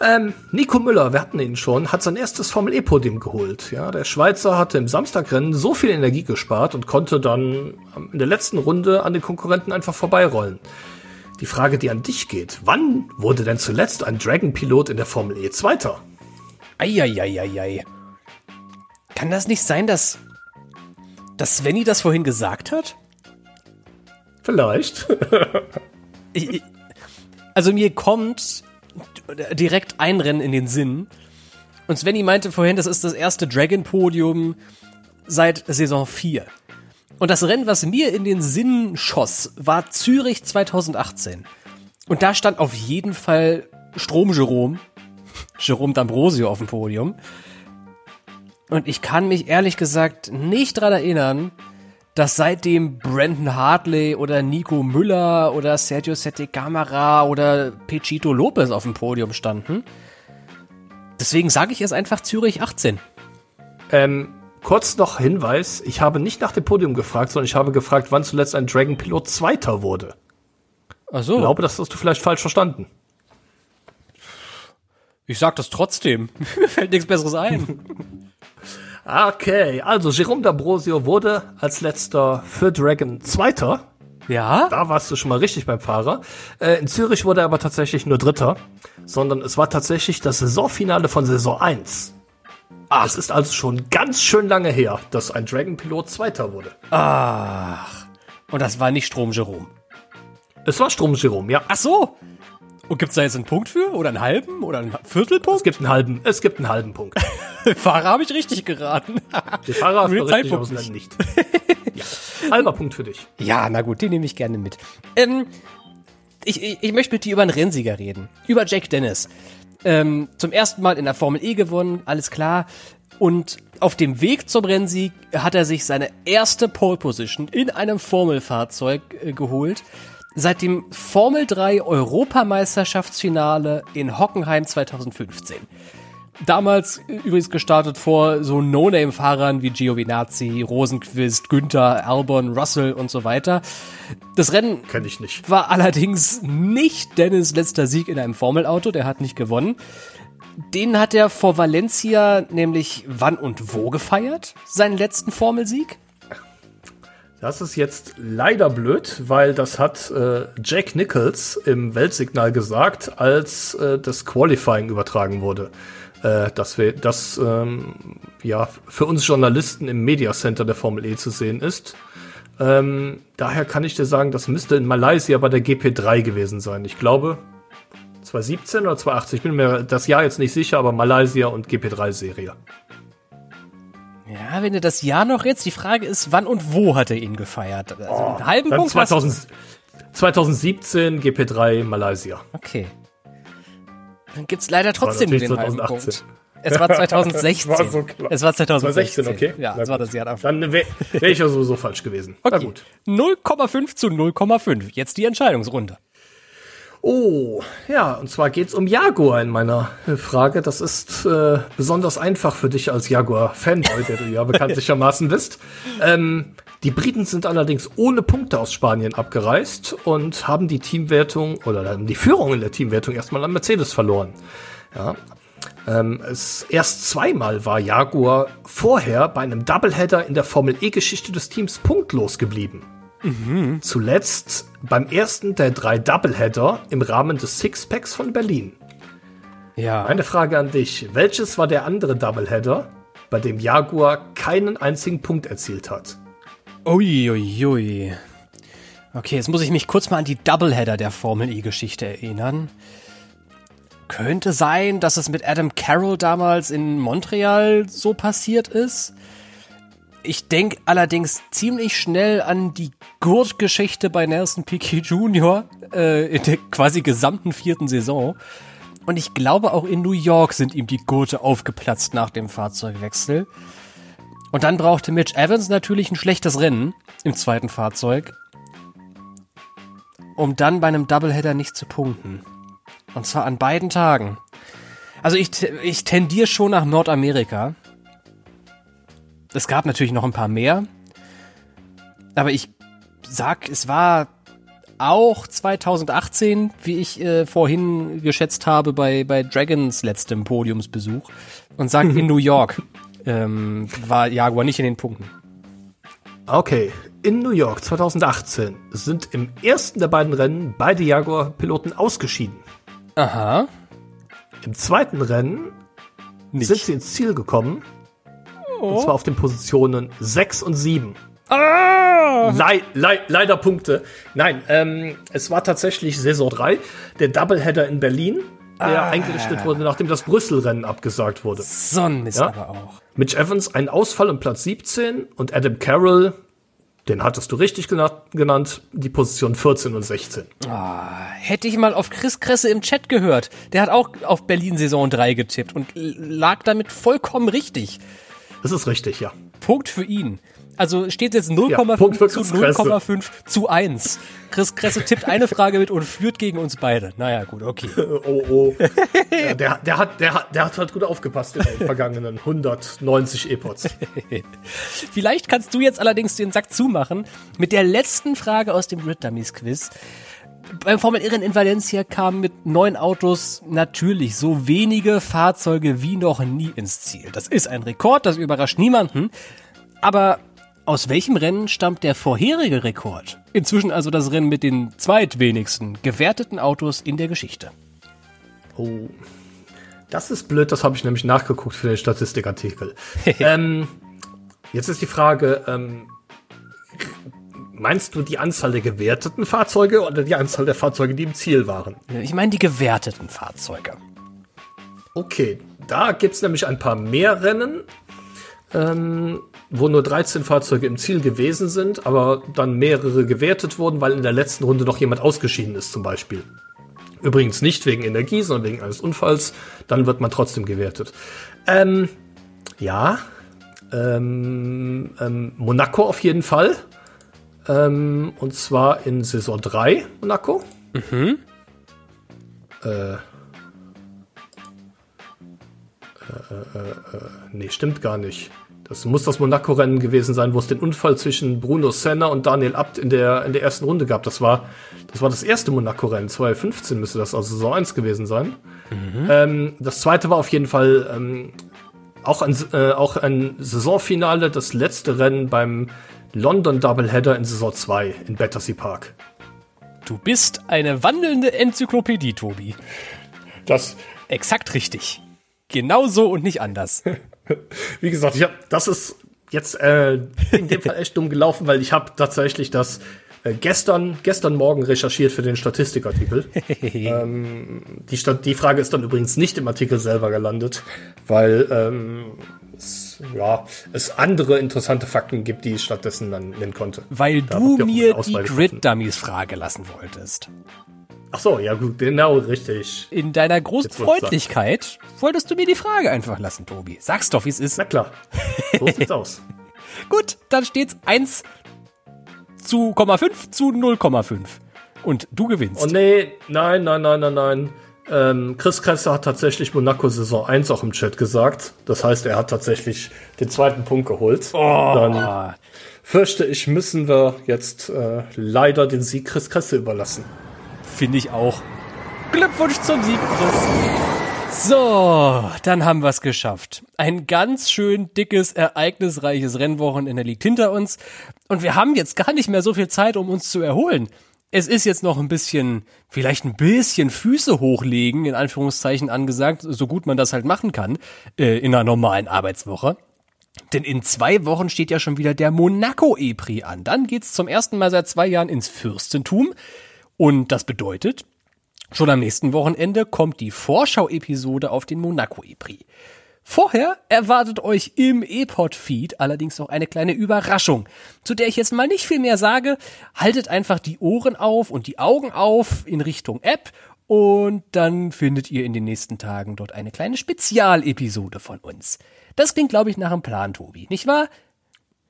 S2: Ähm, Nico Müller, wir hatten ihn schon, hat sein erstes Formel E-Podium geholt. Ja, der Schweizer hatte im Samstagrennen so viel Energie gespart und konnte dann in der letzten Runde an den Konkurrenten einfach vorbeirollen. Die Frage, die an dich geht, wann wurde denn zuletzt ein Dragon-Pilot in der Formel E Zweiter?
S1: Eieieiei. Kann das nicht sein, dass, dass Svenny das vorhin gesagt hat?
S2: Vielleicht.
S1: ich, also mir kommt direkt ein Rennen in den Sinn. Und Svenny meinte vorhin, das ist das erste Dragon-Podium seit Saison 4. Und das Rennen, was mir in den Sinn schoss, war Zürich 2018. Und da stand auf jeden Fall Strom Jerome, Jerome D'Ambrosio auf dem Podium. Und ich kann mich ehrlich gesagt nicht dran erinnern, dass seitdem Brandon Hartley oder Nico Müller oder Sergio Sette Camara oder Pechito Lopez auf dem Podium standen. Deswegen sage ich es einfach Zürich 18.
S2: Ähm, kurz noch Hinweis, ich habe nicht nach dem Podium gefragt, sondern ich habe gefragt, wann zuletzt ein Dragon Pilot Zweiter wurde. Ach so. Ich glaube, das hast du vielleicht falsch verstanden.
S1: Ich sag das trotzdem. Mir fällt nichts Besseres ein.
S2: Okay, also Jerome D'Ambrosio wurde als letzter für Dragon Zweiter.
S1: Ja?
S2: Da warst du schon mal richtig beim Fahrer. Äh, in Zürich wurde er aber tatsächlich nur Dritter, sondern es war tatsächlich das Saisonfinale von Saison 1. Ach. Es ist also schon ganz schön lange her, dass ein Dragon-Pilot Zweiter wurde.
S1: Ach. Und das war nicht Strom Jerome.
S2: Es war Strom Jerome, ja.
S1: Ach so. Und gibt's da jetzt einen Punkt für? Oder einen halben? Oder einen Viertelpunkt?
S2: Es gibt einen halben, es gibt einen halben Punkt.
S1: Fahrer habe ich richtig geraten.
S2: Der Fahrer hast du richtig aus nicht. ja. Halber Punkt für dich.
S1: Ja, na gut, den nehme ich gerne mit. Ähm, ich, ich, ich möchte mit dir über einen Rennsieger reden. Über Jack Dennis. Ähm, zum ersten Mal in der Formel E gewonnen, alles klar. Und auf dem Weg zum Rennsieg hat er sich seine erste Pole Position in einem Formelfahrzeug äh, geholt seit dem Formel 3 Europameisterschaftsfinale in Hockenheim 2015. Damals übrigens gestartet vor so No-Name-Fahrern wie Giovinazzi, Rosenquist, Günther, Albon, Russell und so weiter. Das Rennen
S2: Kenn ich nicht.
S1: war allerdings nicht Dennis letzter Sieg in einem Formelauto, der hat nicht gewonnen. Den hat er vor Valencia nämlich wann und wo gefeiert? Seinen letzten Formelsieg?
S2: Das ist jetzt leider blöd, weil das hat äh, Jack Nichols im Weltsignal gesagt, als äh, das Qualifying übertragen wurde. Äh, dass wir das ähm, ja für uns Journalisten im Media Center der Formel E zu sehen ist. Ähm, daher kann ich dir sagen, das müsste in Malaysia bei der GP3 gewesen sein. Ich glaube 2017 oder 2018, ich bin mir das Jahr jetzt nicht sicher, aber Malaysia und GP3-Serie.
S1: Ja, wenn du das Jahr noch jetzt, die Frage ist, wann und wo hat er ihn gefeiert?
S2: Also oh, einen halben Punkt 2000, 2017 GP3 Malaysia.
S1: Okay. Dann gibt's leider trotzdem den 2018. halben Punkt. Es war 2016. war so klar. Es war 2016, 2016
S2: okay. Ja, es war das Jahr davor. Dann wäre wär ich ja sowieso falsch gewesen.
S1: Okay. Na gut. 0,5 zu 0,5. Jetzt die Entscheidungsrunde.
S2: Oh, ja, und zwar geht's um Jaguar in meiner äh, Frage. Das ist äh, besonders einfach für dich als Jaguar-Fanboy, der du ja bekanntlichermaßen bist. Ähm, die Briten sind allerdings ohne Punkte aus Spanien abgereist und haben die Teamwertung oder haben die Führung in der Teamwertung erstmal an Mercedes verloren. Ja. Ähm, es erst zweimal war Jaguar vorher bei einem Doubleheader in der Formel E-Geschichte des Teams punktlos geblieben. Mhm. Zuletzt beim ersten der drei Doubleheader im Rahmen des Sixpacks von Berlin.
S1: Ja.
S2: Eine Frage an dich. Welches war der andere Doubleheader, bei dem Jaguar keinen einzigen Punkt erzielt hat?
S1: Uiuiui. Ui, ui. Okay, jetzt muss ich mich kurz mal an die Doubleheader der Formel E-Geschichte erinnern. Könnte sein, dass es mit Adam Carroll damals in Montreal so passiert ist. Ich denke allerdings ziemlich schnell an die Gurtgeschichte bei Nelson Piquet Jr. Äh, in der quasi gesamten vierten Saison. Und ich glaube auch in New York sind ihm die Gurte aufgeplatzt nach dem Fahrzeugwechsel. Und dann brauchte Mitch Evans natürlich ein schlechtes Rennen im zweiten Fahrzeug, um dann bei einem Doubleheader nicht zu punkten. Und zwar an beiden Tagen. Also ich, ich tendiere schon nach Nordamerika. Es gab natürlich noch ein paar mehr. Aber ich sag, es war auch 2018, wie ich äh, vorhin geschätzt habe bei, bei Dragons letztem Podiumsbesuch. Und sag in New York ähm, war Jaguar nicht in den Punkten.
S2: Okay, in New York 2018 sind im ersten der beiden Rennen beide Jaguar-Piloten ausgeschieden.
S1: Aha.
S2: Im zweiten Rennen
S1: Nicht.
S2: sind sie ins Ziel gekommen.
S1: Oh.
S2: Und zwar auf den Positionen 6 und 7.
S1: Ah!
S2: Lei lei leider Punkte. Nein, ähm, es war tatsächlich Saison 3, der Doubleheader in Berlin, der
S1: Ah.
S2: eingerichtet wurde, nachdem das Brüssel-Rennen abgesagt wurde.
S1: So ein Mist
S2: Ja?
S1: aber auch.
S2: Mitch Evans ein Ausfall um Platz 17 und Adam Carroll, den hattest du richtig gena- genannt, die Position 14 und 16.
S1: Hätte ich mal auf Chris Kresse im Chat gehört. Der hat auch auf Berlin Saison 3 getippt und lag damit vollkommen richtig.
S2: Das ist richtig, ja.
S1: Punkt für ihn. Also steht jetzt 0,5
S2: Punkt für
S1: zu
S2: Chris Kresse.
S1: 0,5 zu 1. Chris Kresse tippt eine Frage mit und führt gegen uns beide. Naja, gut, okay.
S2: Oh, oh. ja, der, der, hat, der, hat, der hat halt gut aufgepasst in den vergangenen 190 E-Pods.
S1: Vielleicht kannst du jetzt allerdings den Sack zumachen mit der letzten Frage aus dem Grid Dummies Quiz. Beim Formel Irren in Valencia kamen mit neun Autos natürlich so wenige Fahrzeuge wie noch nie ins Ziel. Das ist ein Rekord, das überrascht niemanden. Aber aus welchem Rennen stammt der vorherige Rekord? Inzwischen also das Rennen mit den zweitwenigsten gewerteten Autos in der Geschichte.
S2: Oh. Das ist blöd, das habe ich nämlich nachgeguckt für den Statistikartikel. ähm, jetzt ist die Frage, ähm, meinst du die Anzahl der gewerteten Fahrzeuge oder die Anzahl der Fahrzeuge, die im Ziel waren?
S1: Ich meine die gewerteten Fahrzeuge.
S2: Okay, da gibt's nämlich ein paar mehr Rennen, ähm, wo nur 13 Fahrzeuge im Ziel gewesen sind, aber dann mehrere gewertet wurden, weil in der letzten Runde noch jemand ausgeschieden ist zum Beispiel. Übrigens nicht wegen Energie, sondern wegen eines Unfalls. Dann wird man trotzdem gewertet. Ähm, ja, ähm, ähm, Monaco auf jeden Fall. Ähm, und zwar in Saison 3 Monaco. Äh, Nee, stimmt gar nicht. Das muss das Monaco-Rennen gewesen sein, wo es den Unfall zwischen Bruno Senna und Daniel Abt in der, in der ersten Runde gab. Das war, das war das erste Monaco-Rennen. 2015 müsste das also Saison 1 gewesen sein. Ähm, das zweite war auf jeden Fall ähm, auch, ein, äh, auch ein Saisonfinale, das letzte Rennen beim London Doubleheader in Saison 2 in Battersea Park.
S1: Du bist eine wandelnde Enzyklopädie, Tobi.
S2: Das,
S1: Exakt richtig. Genau so und nicht anders.
S2: Wie gesagt, ich hab, das ist jetzt äh, in dem Fall echt dumm gelaufen, weil ich habe tatsächlich das äh, gestern, gestern Morgen recherchiert für den Statistikartikel. ähm, die, Stat die Frage ist dann übrigens nicht im Artikel selber gelandet, weil ähm, es, ja, es andere interessante Fakten gibt, die ich stattdessen dann nennen konnte.
S1: Weil
S2: Da
S1: du mir die
S2: Auswahl gefunden.
S1: Grid Dummies Frage lassen wolltest.
S2: Ach so, ja gut, genau richtig.
S1: In deiner großen Freundlichkeit wolltest du mir die Frage einfach lassen, Tobi. Sag's doch, wie es ist.
S2: Na klar, so sieht's aus.
S1: Gut, dann steht's 1 zu 0,5 zu 0,5. Und du gewinnst.
S2: Oh nee, nein, nein, nein, nein, nein. Ähm, Chris Kresse hat tatsächlich Monaco Saison 1 auch im Chat gesagt. Das heißt, er hat tatsächlich den zweiten Punkt geholt. Dann
S1: Ah,
S2: fürchte ich, müssen wir jetzt äh, leider den Sieg Chris Kresse überlassen.
S1: Finde ich auch. Glückwunsch zum Sieg, Chris. So, dann haben wir es geschafft. Ein ganz schön dickes, ereignisreiches Rennwochenende liegt hinter uns. Und wir haben jetzt gar nicht mehr so viel Zeit, um uns zu erholen. Es ist jetzt noch ein bisschen, vielleicht ein bisschen Füße hochlegen, in Anführungszeichen angesagt, so gut man das halt machen kann, äh, in einer normalen Arbeitswoche. Denn in zwei Wochen steht ja schon wieder der Monaco E-Prix an. Dann geht's zum ersten Mal seit zwei Jahren ins Fürstentum. Und das bedeutet, schon am nächsten Wochenende kommt die Vorschau-Episode auf den Monaco E-Prix. Vorher erwartet euch im E-Pod-Feed allerdings noch eine kleine Überraschung, zu der ich jetzt mal nicht viel mehr sage. Haltet einfach die Ohren auf und die Augen auf in Richtung App und dann findet ihr in den nächsten Tagen dort eine kleine Spezialepisode von uns. Das klingt, glaube ich, nach einem Plan, Tobi, nicht wahr?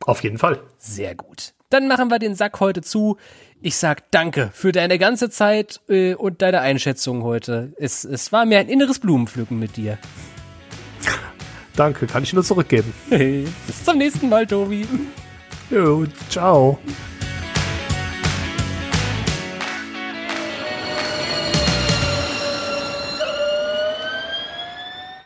S2: Auf jeden Fall.
S1: Sehr gut. Dann machen wir den Sack heute zu. Ich sag danke für deine ganze Zeit äh, und deine Einschätzung heute. Es, es war mir ein inneres Blumenpflücken mit dir.
S2: Danke, kann ich nur zurückgeben.
S1: Bis zum nächsten Mal, Tobi.
S2: Jo, ciao.